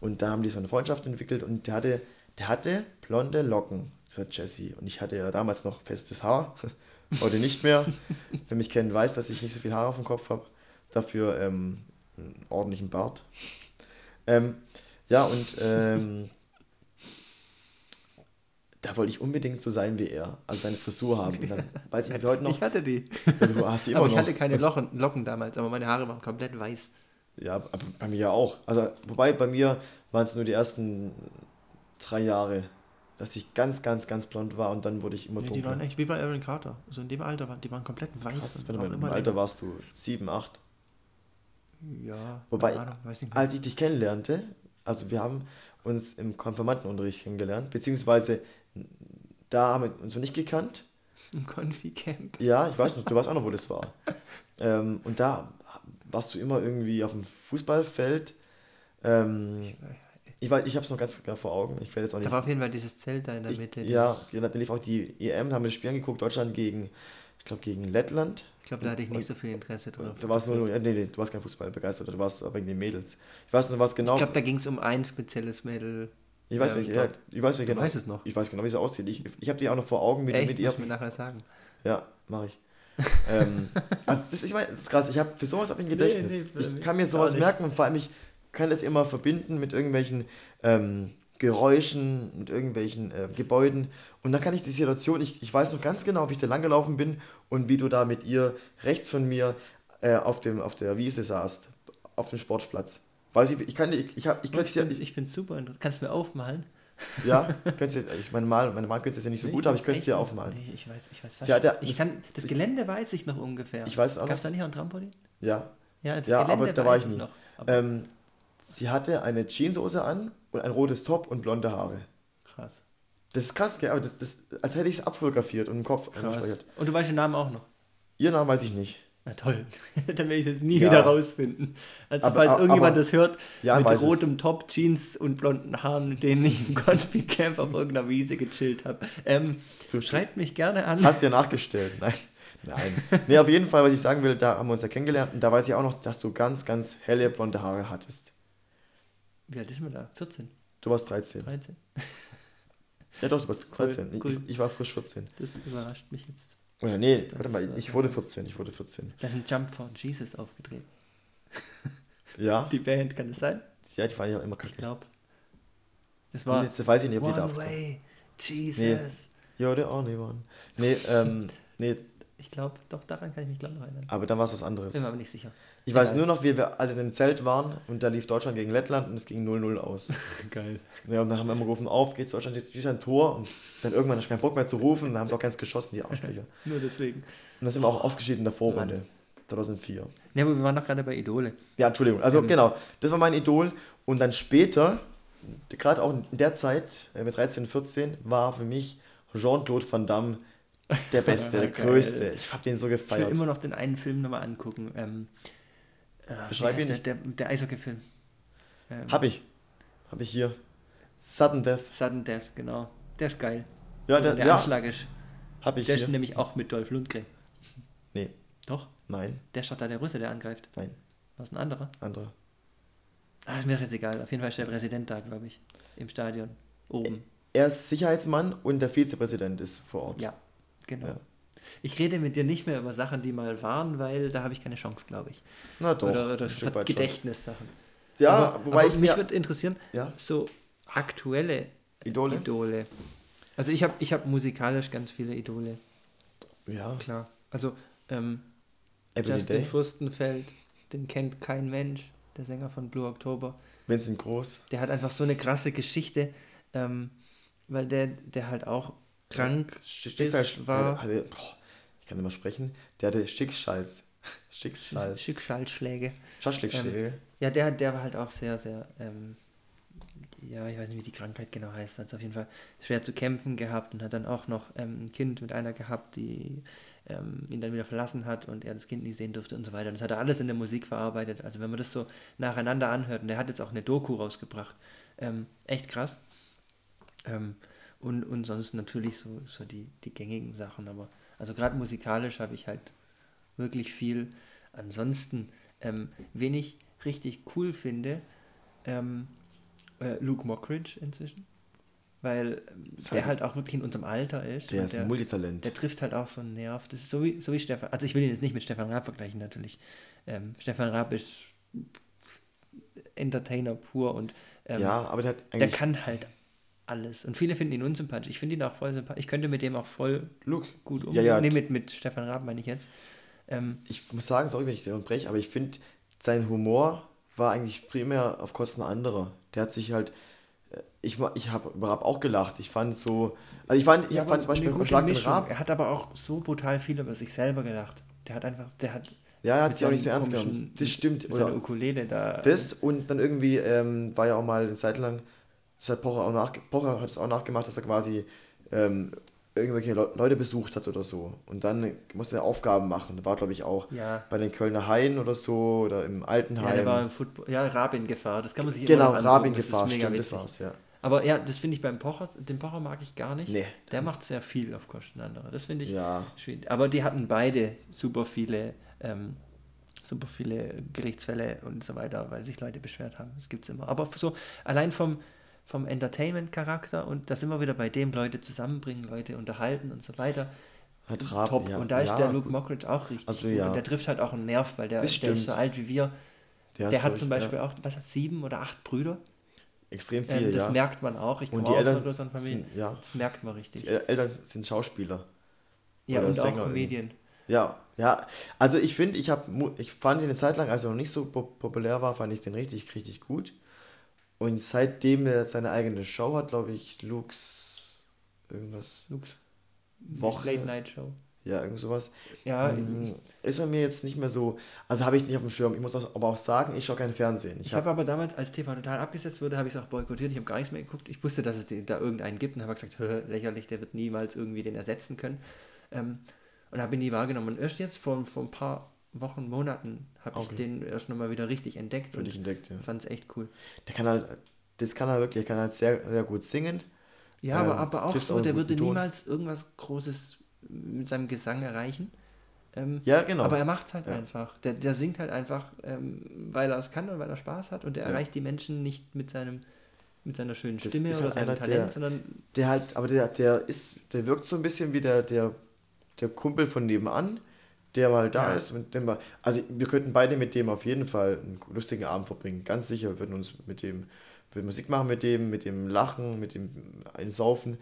Und da haben die so eine Freundschaft entwickelt und der hatte, der hatte blonde Locken, sagt Jesse. Und ich hatte ja damals noch festes Haar, heute nicht mehr. Wer mich kennt, weiß, dass ich nicht so viel Haar auf dem Kopf habe. Dafür ähm, einen ordentlichen Bart. Ähm, ja, und ähm, da wollte ich unbedingt so sein wie er, also seine Frisur haben. Und dann weiß ich nicht, wie heute noch. Ich hatte die. du hast die immer aber ich noch. hatte keine Locken, Locken damals, aber meine Haare waren komplett weiß. Ja, aber bei mir auch. Also, wobei bei mir waren es nur die ersten drei Jahre, dass ich ganz, ganz, ganz blond war und dann wurde ich immer nee, Die waren echt wie bei Aaron Carter. So in dem Alter waren die waren komplett weiß. Krass, wenn du in dem Alter warst du sieben, acht. Ja. Wobei, Ahnung, als ich dich kennenlernte, also wir haben uns im Konfirmandenunterricht kennengelernt, beziehungsweise da haben wir uns noch nicht gekannt. Im Konfi-Camp. Ja, ich weiß noch, du weißt auch noch, wo das war. ähm, und da warst du immer irgendwie auf dem Fußballfeld. Ähm, ich weiß, ich habe es noch ganz genau vor Augen. Ich werde jetzt auch nicht. Da war auf jeden Fall dieses Zelt da in der ich, Mitte. Ja, da lief auch die EM, da haben wir das Spiel angeguckt, Deutschland gegen, ich glaube, gegen Lettland. Ich glaube, da hatte ich nicht so viel Interesse drauf. Da warst nur, nee, nee, du warst kein Fußball begeistert, du warst wegen den Mädels. Ich weiß nur, was genau. Ich glaube, da ging es um ein spezielles Mädel. Ich weiß, ja, ja, ich weiß, wie genau. Weiß es noch. Ich weiß genau, wie es aussieht. Ich, ich habe die auch noch vor Augen mit, Echt? mit ihr. mir nachher sagen. Ja, mache ich. ähm, also das, ich mein, das ist krass. Ich habe für sowas habe ich ein Gedächtnis. Nee, nee, ich kann mir sowas merken und vor allem ich kann das immer verbinden mit irgendwelchen ähm, Geräuschen, mit irgendwelchen äh, Gebäuden und dann kann ich die Situation. Ich, ich weiß noch ganz genau, wie ich da langgelaufen bin und wie du da mit ihr rechts von mir äh, auf dem auf der Wiese saßt, auf dem Sportplatz. Weiß ich, ich kann ich, ich, hab, ich, ich, ja, ich finde es super interessant. Kannst du mir aufmalen? Ja, könntest du, ich meine, mal, meine Mal könntest du ja nicht so nee, gut, aber ich könnte es dir aufmalen. Nee, ich weiß, ich weiß fast. Ja, der, ich kann, das Gelände weiß ich noch ungefähr. Ich weiß auch. Gab es da nicht auch ein Trampolin? Ja. Ja, das ja Gelände aber da war ich nie. Noch, ähm, sie hatte eine Jeanshose an und ein rotes Top und blonde Haare. Krass. Das ist krass, gell? aber das, das, als hätte ich es abfotografiert und im Kopf krass. Und du weißt den Namen auch noch? Ihr Namen weiß ich nicht. Na toll, dann werde ich das nie ja. wieder rausfinden. Also aber, falls aber, irgendjemand das hört, ja, mit rotem es. Top, Jeans und blonden Haaren, mit denen ich im Confi Camp auf irgendeiner Wiese gechillt habe. Ähm, du schreibt mich gerne an. Hast du ja nachgestellt, nein. Nein. Nee, auf jeden Fall, was ich sagen will, da haben wir uns ja kennengelernt und da weiß ich auch noch, dass du ganz, ganz helle blonde Haare hattest. Wie alt ist man da? 14? Du warst 13. 13. Ja, doch, du warst 13. Cool, cool. Ich, ich, war frisch 14. Das überrascht mich jetzt. Oder nee, warte mal, ich wurde 14. Ich wurde 14. Da ist ein Jump for Jesus aufgedreht. Ja. Die Band, kann das sein? Ja, die waren ja immer kacke. Ich glaube. Das war. Jetzt weiß ich nicht, ob One die da Way, Jesus. Nee. Ja, der auch nicht waren. Nee, ähm, nee. Ich glaube, doch, daran kann ich mich, glaube noch erinnern. Aber dann war es was anderes. Bin mir aber nicht sicher. Ich weiß nur noch, wie wir alle in einem Zelt waren und da lief Deutschland gegen Lettland und es ging 0-0 aus. Geil. Ja, und dann haben wir immer gerufen, auf geht's Deutschland, jetzt schießt ein Tor und dann irgendwann hast du keinen Bock mehr zu rufen und dann haben sie auch ganz geschossen, die Arschlöcher. nur deswegen. Und dann sind wir auch ausgeschieden in der Vorrunde. Mann. 2004. Ja, aber wir waren doch gerade bei Idole. Ja, Entschuldigung. Also ähm. genau, das war mein Idol. Und dann später, gerade auch in der Zeit, äh, mit 13, 14, war für mich Jean-Claude Van Damme der Beste, der Größte. Ich habe den so gefeiert. Ich will immer noch den einen Film nochmal angucken. Ähm, äh, Beschreib ihn. Der, der, der Eishockey-Film. Ähm, hab ich. Hab ich hier. Sudden Death. Sudden Death, genau. Der ist geil. Ja, der, der ja. Anschlag ist. Hab ich der hier. ist nämlich auch mit Dolph Lundgren. Nee. Doch? Nein. Der ist doch da der Russe, der angreift. Nein. Was ein anderer? Anderer. Ah, ist mir doch jetzt egal. Auf jeden Fall ist der Präsident da, glaube ich. Im Stadion. Oben. Er ist Sicherheitsmann und der Vizepräsident ist vor Ort. Ja, genau. Ja. Ich rede mit dir nicht mehr über Sachen, die mal waren, weil da habe ich keine Chance, glaube ich. Na doch. Oder, oder Gedächtnissachen. Ja, aber, wobei aber ich mich würde interessieren, ja? so aktuelle Idole. Idole. Also ich habe ich hab musikalisch ganz viele Idole. Ja. Klar. Also ähm, Justin Day. Furstenfeld, den kennt kein Mensch, der Sänger von Blue October. Vincent Groß. Der hat einfach so eine krasse Geschichte, ähm, weil der, der halt auch krank Schicksal, ist, war. Hatte, boah, ich kann mehr sprechen. Der hatte Schicksals. Schicksals. Schicksalsschläge. Schicksalsschläge. Ähm, ja, der, der war halt auch sehr, sehr, ähm, ja, ich weiß nicht, wie die Krankheit genau heißt, hat auf jeden Fall schwer zu kämpfen gehabt und hat dann auch noch ähm, ein Kind mit einer gehabt, die ähm, ihn dann wieder verlassen hat und er das Kind nicht sehen durfte und so weiter. Und das hat er alles in der Musik verarbeitet. Also wenn man das so nacheinander anhört, und der hat jetzt auch eine Doku rausgebracht, ähm, echt krass. Ähm, und, und sonst natürlich so, so die, die gängigen Sachen, aber also gerade musikalisch habe ich halt wirklich viel. Ansonsten, ähm, wen ich richtig cool finde, ähm, äh, Luke Mockridge inzwischen. Weil ähm, der halt auch wirklich in unserem Alter ist. Der ist der, ein Multitalent. Der trifft halt auch so einen Nerv. Das ist so wie, so wie Stefan. Also ich will ihn jetzt nicht mit Stefan Raab vergleichen, natürlich. Ähm, Stefan Raab ist Entertainer pur und ähm, ja, aber der, der kann halt alles. Und viele finden ihn unsympathisch. Ich finde ihn auch voll sympathisch. Ich könnte mit dem auch voll Luke. gut umgehen. Ja, ja. Nee, mit, mit Stefan Raab meine ich jetzt. Ähm, ich muss sagen, sorry, wenn ich dir unterbreche, aber ich finde, sein Humor war eigentlich primär auf Kosten anderer. Der hat sich halt, äh, ich, ich habe Raab auch gelacht. Ich fand so, also ich fand, ich ja, fand zum Beispiel Schlag den. Raab. Er hat aber auch so brutal viel über sich selber gelacht. Der hat einfach, der hat Ja, er hat sich auch nicht so ernst genommen. Das stimmt. mit Oder Ukulele da. das und dann irgendwie ähm, war ja auch mal eine Zeit lang, das hat Pocher auch nach, Pocher hat es auch nachgemacht, dass er quasi ähm, irgendwelche Le Leute besucht hat oder so. Und dann musste er Aufgaben machen. War, glaube ich, auch Ja. bei den Kölner Haien oder so oder im Ja, Altenheim. der war im Football. Ja, Rabin-Gefahr. Das kann man sich genau, immer noch angucken. Rabin Das ist Gefahr, mega stimmt, das war's, ja. Aber ja, das finde ich beim Pocher, den Pocher mag ich gar nicht. Nee. Der macht sehr viel auf Kosten anderer. Das finde ich Ja. schwierig. Aber die hatten beide super viele, ähm, super viele Gerichtsfälle und so weiter, weil sich Leute beschwert haben. Das gibt es immer. Aber so allein vom, vom Entertainment-Charakter und da sind wir wieder bei dem, Leute zusammenbringen, Leute unterhalten und so weiter. Das ist Raab, top. ja. und da ist Ja, der Luke. Mockridge auch richtig Also, gut. ja. Und der trifft halt auch einen Nerv, weil der, Das der ist so alt wie wir. Der, Der hat zum Beispiel auch, was hat sieben oder acht Brüder? extrem viel, Ähm, das merkt man auch. Ich Und komme die auch aus einer größeren Familie. sind, ja, Das merkt man richtig. die El- Eltern sind Schauspieler. ja, und auch Sänger Comedian. Ja, ja. Also ich finde, ich habe, ich fand ihn eine Zeit lang, als er noch nicht so po- populär war, fand ich den richtig, richtig gut. Und seitdem er seine eigene Show hat, glaube ich, Lux irgendwas, Lux. Woche. Late Night Show. ja, irgend sowas, Ja, ähm, ist er mir jetzt nicht mehr so, also habe ich nicht auf dem Schirm. Ich muss auch, aber auch sagen, ich schaue kein Fernsehen. ich Ich habe habe, aber damals, als TV total abgesetzt wurde, habe ich es auch boykottiert. Ich habe gar nichts mehr geguckt. Ich wusste, dass es da irgendeinen gibt und habe gesagt, "Hä, lächerlich, der wird niemals irgendwie den ersetzen können. Ähm, und habe ihn nie wahrgenommen. Und erst jetzt vor, vor ein paar Wochen, Monaten habe ich Okay. den erst nochmal wieder richtig entdeckt für und entdeckt, ja. fand es echt cool. Der kann halt, das kann er wirklich, er kann halt sehr, sehr gut singen. Ja, aber, Ähm, aber auch trifft so, auch der würde Ton. niemals irgendwas Großes mit seinem Gesang erreichen. Ähm, Ja, genau. Aber er macht es halt Ja. einfach. Der, der singt halt einfach, ähm, weil er es kann und weil er Spaß hat und er Ja. erreicht die Menschen nicht mit seinem mit seiner schönen Stimme oder halt seinem einer, Talent, der, sondern der halt, aber der, der ist, der wirkt so ein bisschen wie der, der, der Kumpel von nebenan, der mal da Ja. ist. Und dem mal, also wir könnten beide mit dem auf jeden Fall einen lustigen Abend verbringen. Ganz sicher wir würden uns mit dem, würden Musik machen mit dem, mit dem Lachen, mit dem Einsaufen.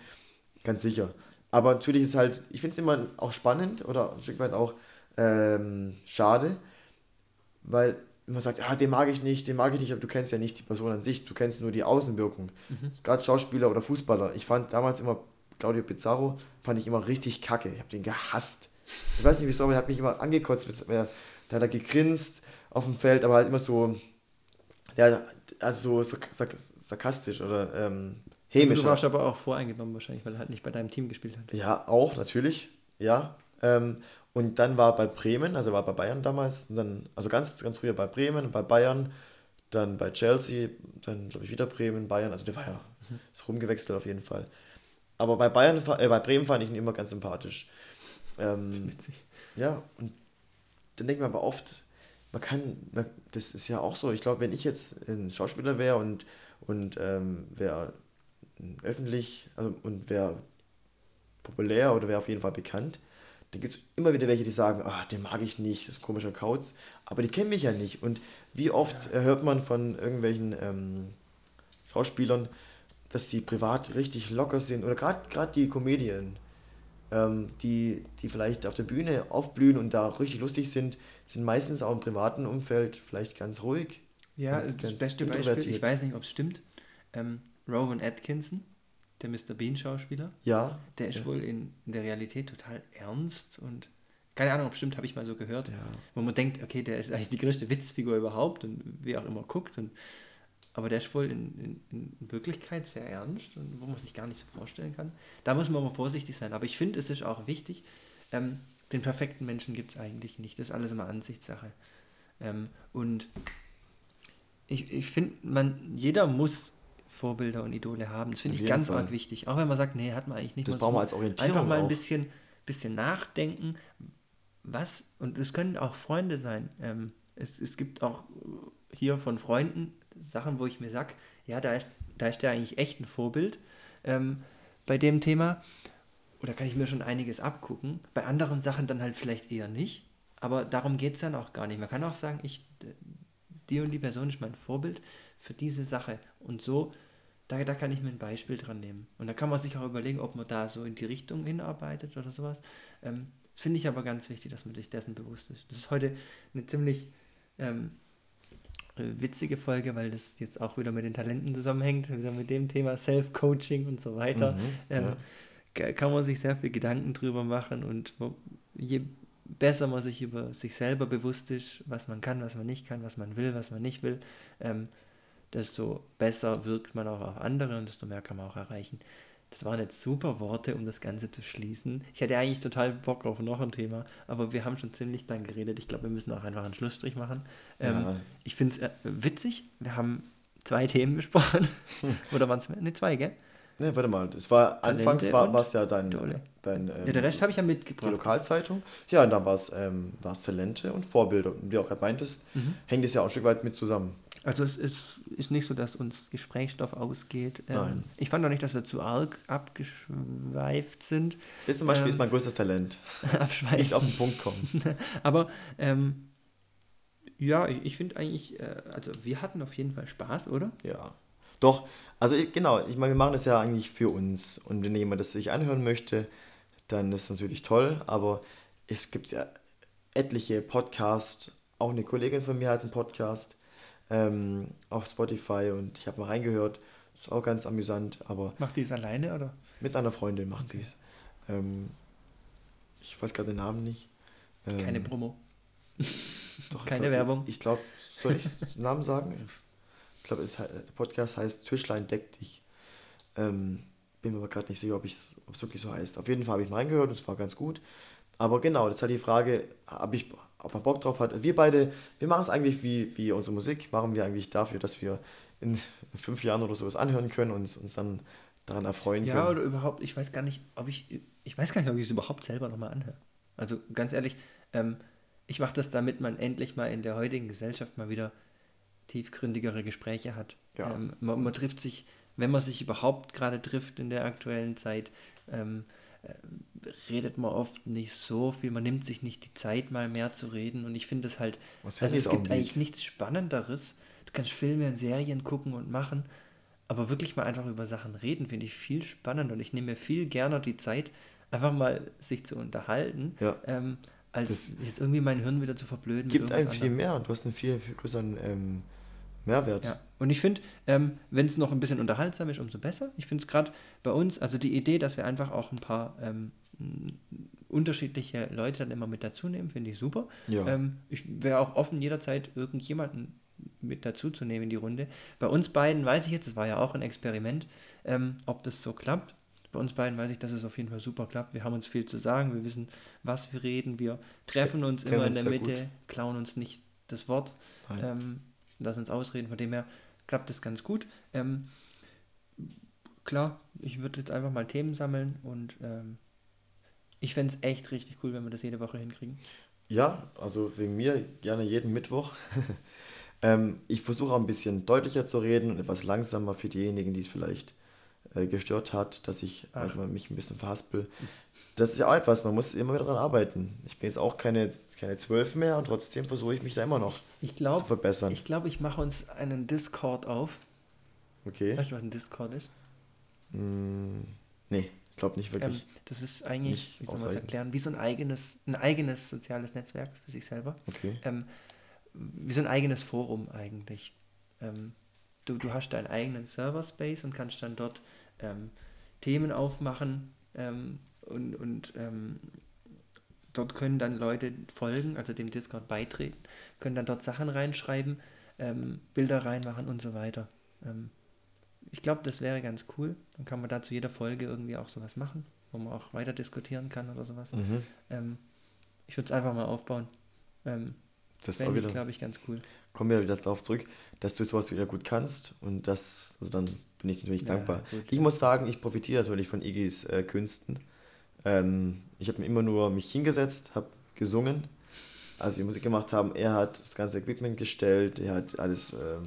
Ganz sicher. Aber natürlich ist halt, ich finde es immer auch spannend oder ein Stück weit auch ähm, schade, weil man sagt, ja, den mag ich nicht, den mag ich nicht, aber du kennst ja nicht die Person an sich, du kennst nur die Außenwirkung. Gerade Schauspieler oder Fußballer. Ich fand damals immer Claudio Pizarro, fand ich immer richtig kacke. Ich habe den gehasst. Ich weiß nicht wieso, aber er hat mich immer angekotzt. Der, der hat da gegrinst auf dem Feld, aber halt immer so, der, also so sark- sarkastisch oder ähm, hämisch. du warst aber auch voreingenommen wahrscheinlich, weil er halt nicht bei deinem Team gespielt hat. Ja, auch, natürlich. Ja. Ähm, und dann war er bei Bremen, also er war bei Bayern damals, dann, also ganz, ganz früher bei Bremen, bei Bayern, dann bei Chelsea, dann glaube ich wieder Bremen, Bayern, also der war ja, ist rumgewechselt auf jeden Fall. Aber bei Bayern, äh, bei Bremen fand ich ihn immer ganz sympathisch. Ähm, Witzig. ja, und dann denkt man aber oft, man kann, man, das ist ja auch so, ich glaube, wenn ich jetzt ein Schauspieler wäre und, und ähm, wäre öffentlich, also und wäre populär oder wäre auf jeden Fall bekannt, dann gibt es immer wieder welche, die sagen, ah, den mag ich nicht, das ist ein komischer Kauz, aber die kennen mich ja nicht. Und wie oft äh, hört man von irgendwelchen ähm, Schauspielern, dass die privat richtig locker sind? Oder gerade die Comedien, ähm, die, die vielleicht auf der Bühne aufblühen und da richtig lustig sind, sind meistens auch im privaten Umfeld vielleicht ganz ruhig. Ja, das ganz beste Beispiel, ich weiß nicht, ob es stimmt, ähm, Rowan Atkinson, der Mr. Bean-Schauspieler, Ja, der ist Ja. wohl in, in der Realität total ernst und keine Ahnung, ob es stimmt, habe ich mal so gehört. Ja. Wo man denkt, okay, der ist eigentlich die größte Witzfigur überhaupt und wie auch immer guckt. Und, aber der ist wohl in, in, in Wirklichkeit sehr ernst und wo man sich gar nicht so vorstellen kann. Da muss man aber vorsichtig sein. Aber ich finde, es ist auch wichtig, ähm, den perfekten Menschen gibt es eigentlich nicht. Das ist alles immer Ansichtssache. Ähm, und ich, ich finde, man, jeder muss Vorbilder und Idole haben. Das finde ich ganz Fall. arg wichtig. Auch wenn man sagt, nee, hat man eigentlich nicht. Das brauchen wir als Orientierung Einfach mal ein bisschen, bisschen nachdenken, was, und es können auch Freunde sein. Ähm, es, es gibt auch hier von Freunden Sachen, wo ich mir sage, ja, da ist, da ist der eigentlich echt ein Vorbild ähm, bei dem Thema. Oder kann ich mir schon einiges abgucken. Bei anderen Sachen dann halt vielleicht eher nicht. Aber darum geht es dann auch gar nicht. Man kann auch sagen, ich, die und die Person ist mein Vorbild für diese Sache. Und so, da, da kann ich mir ein Beispiel dran nehmen. Und da kann man sich auch überlegen, ob man da so in die Richtung hinarbeitet oder sowas. Ähm, finde ich aber ganz wichtig, dass man sich dessen bewusst ist. Das ist heute eine ziemlich ähm, äh, witzige Folge, weil das jetzt auch wieder mit den Talenten zusammenhängt, wieder mit dem Thema Self-Coaching und so weiter. Mhm, ähm, ja. ka- Kann man sich sehr viel Gedanken drüber machen und je besser man sich über sich selber bewusst ist, was man kann, was man nicht kann, was man will, was man nicht will, ähm, desto besser wirkt man auch auf andere und desto mehr kann man auch erreichen. Das waren jetzt super Worte, um das Ganze zu schließen. Ich hätte eigentlich total Bock auf noch ein Thema, aber wir haben schon ziemlich lang geredet. Ich glaube, wir müssen auch einfach einen Schlussstrich machen. Ähm, Ja. Ich finde es äh, witzig. Wir haben zwei Themen besprochen. Oder waren es? Ne, zwei, gell? Ne, warte mal, das war Talente anfangs war es ja dein, Idole. dein ähm, Ja, der Rest habe ich ja die mitgebracht. Lokalzeitung. Ja, und dann war es ähm, war's Talente und Vorbilder. Und wie du auch gerade meintest, Mhm. hängt es ja auch ein Stück weit mit zusammen. Also es ist, ist nicht so, dass uns Gesprächsstoff ausgeht. Ähm, Nein. Ich fand auch nicht, dass wir zu arg abgeschweift sind. Das zum Beispiel Ähm, ist mein größtes Talent. Abschweifen. Nicht auf den Punkt kommen. Aber ähm, ja, ich, ich finde eigentlich, äh, also wir hatten auf jeden Fall Spaß, oder? Ja. Doch, also ich- genau, ich meine, wir machen das ja eigentlich für uns. Und wenn jemand das sich anhören möchte, dann ist es natürlich toll. Aber es gibt ja etliche Podcasts. Auch eine Kollegin von mir hat einen Podcast ähm, auf Spotify und ich habe mal reingehört. Ist auch ganz amüsant, aber Macht die es alleine, oder? mit einer Freundin macht sie es. Ähm, ich weiß gerade den Namen nicht. Ähm, Keine Promo. doch, ich keine glaub, Werbung. Ich glaube, soll ich den Namen sagen? Ich glaube, der Podcast heißt Tischlein deck dich. Ähm, bin mir aber gerade nicht sicher, ob es wirklich so heißt. Auf jeden Fall habe ich mal reingehört und es war ganz gut. Aber genau, das ist halt die Frage, hab ich, ob man Bock drauf hat. Wir beide, wir machen es eigentlich wie, wie unsere Musik, machen wir eigentlich dafür, dass wir in fünf Jahren oder sowas anhören können und uns, dann daran erfreuen Ja, können. oder überhaupt, ich weiß gar nicht, ob ich, ich weiß gar nicht, ob ich es überhaupt selber nochmal anhöre. Also ganz ehrlich, ähm, ich mache das, damit man endlich mal in der heutigen Gesellschaft mal wieder tiefgründigere Gespräche hat. Ja. Ähm, man, man trifft sich wenn man sich überhaupt gerade trifft in der aktuellen Zeit, ähm, äh, redet man oft nicht so viel, man nimmt sich nicht die Zeit mal mehr zu reden und ich finde es halt, Was also es gibt eigentlich nichts Spannenderes. Du kannst Filme und Serien gucken und machen, aber wirklich mal einfach über Sachen reden, finde ich viel spannender und ich nehme mir viel gerne die Zeit, einfach mal sich zu unterhalten, ja. ähm, als das jetzt irgendwie mein Hirn wieder zu verblöden. Gibt einem viel mehr und du hast einen viel, viel größeren ähm, Mehrwert. Ja. Und ich finde, ähm, wenn es noch ein bisschen unterhaltsam ist, umso besser. Ich finde es gerade bei uns, also die Idee, dass wir einfach auch ein paar ähm, unterschiedliche Leute dann immer mit dazu nehmen, finde ich super. Ja. Ähm, ich wäre auch offen, jederzeit irgendjemanden mit dazu zu nehmen in die Runde. Bei uns beiden weiß ich jetzt, das war ja auch ein Experiment, ähm, ob das so klappt. Bei uns beiden weiß ich, dass es auf jeden Fall super klappt. Wir haben uns viel zu sagen, wir wissen, was wir reden, wir treffen uns immer in der Mitte, gut. klauen uns nicht das Wort, ähm, lassen uns ausreden. Von dem her klappt das ganz gut. Ähm, klar, ich würde jetzt einfach mal Themen sammeln und ähm, ich fände es echt richtig cool, wenn wir das jede Woche hinkriegen. Ja, also wegen mir gerne jeden Mittwoch. ähm, ich versuche auch ein bisschen deutlicher zu reden und etwas langsamer für diejenigen, die es vielleicht äh, gestört hat, dass ich manchmal mich ein bisschen verhaspel. Das ist ja auch etwas, man muss immer wieder daran arbeiten. Ich bin jetzt auch keine, keine 12 mehr und trotzdem versuche ich mich da immer noch ich glaub, zu verbessern. Ich glaube, ich mache uns einen Discord auf. Okay. Weißt du, was ein Discord ist? Mm, nee, ich glaube nicht wirklich. Ähm, das ist eigentlich, wie soll man das erklären, wie so ein eigenes, ein eigenes soziales Netzwerk für sich selber. Okay. Ähm, wie so ein eigenes Forum eigentlich. Ähm, du, du hast deinen eigenen Server-Space und kannst dann dort ähm, Themen aufmachen ähm, und, und ähm, dort können dann Leute folgen, also dem Discord beitreten, können dann dort Sachen reinschreiben, ähm, Bilder reinmachen und so weiter. Ähm, ich glaube, das wäre ganz cool. Dann kann man da zu jeder Folge irgendwie auch sowas machen, wo man auch weiter diskutieren kann oder sowas. Mhm. Ich würde es einfach mal aufbauen. Ähm, das ist auch wieder, glaube ich, ganz cool. Kommen wir wieder darauf zurück, dass du sowas wieder gut kannst und das, also dann bin ich natürlich ja, dankbar. Gut, ich muss sagen, ich profitiere natürlich von Igis äh, Künsten. Ähm, ich habe mir immer nur mich hingesetzt, habe gesungen, als wir Musik gemacht haben. Er hat das ganze Equipment gestellt, er hat alles ähm,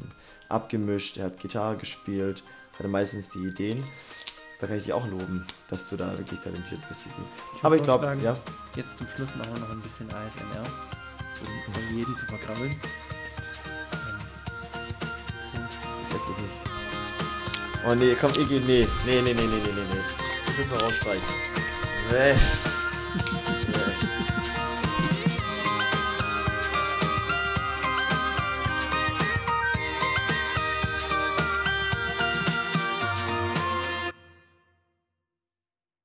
abgemischt, er hat Gitarre gespielt, hatte meistens die Ideen. Da kann ich dich auch loben, dass du da wirklich talentiert bist. Ich Aber ich glaube, ja. Jetzt zum Schluss machen wir noch ein bisschen ASMR, um von jedem zu verkrabbeln. Ich weiß es nicht. Oh nee, komm, Iggy, nee. Nee, nee, nee, nee, nee, nee, nee. Das müssen wir rausstreichen. Nee.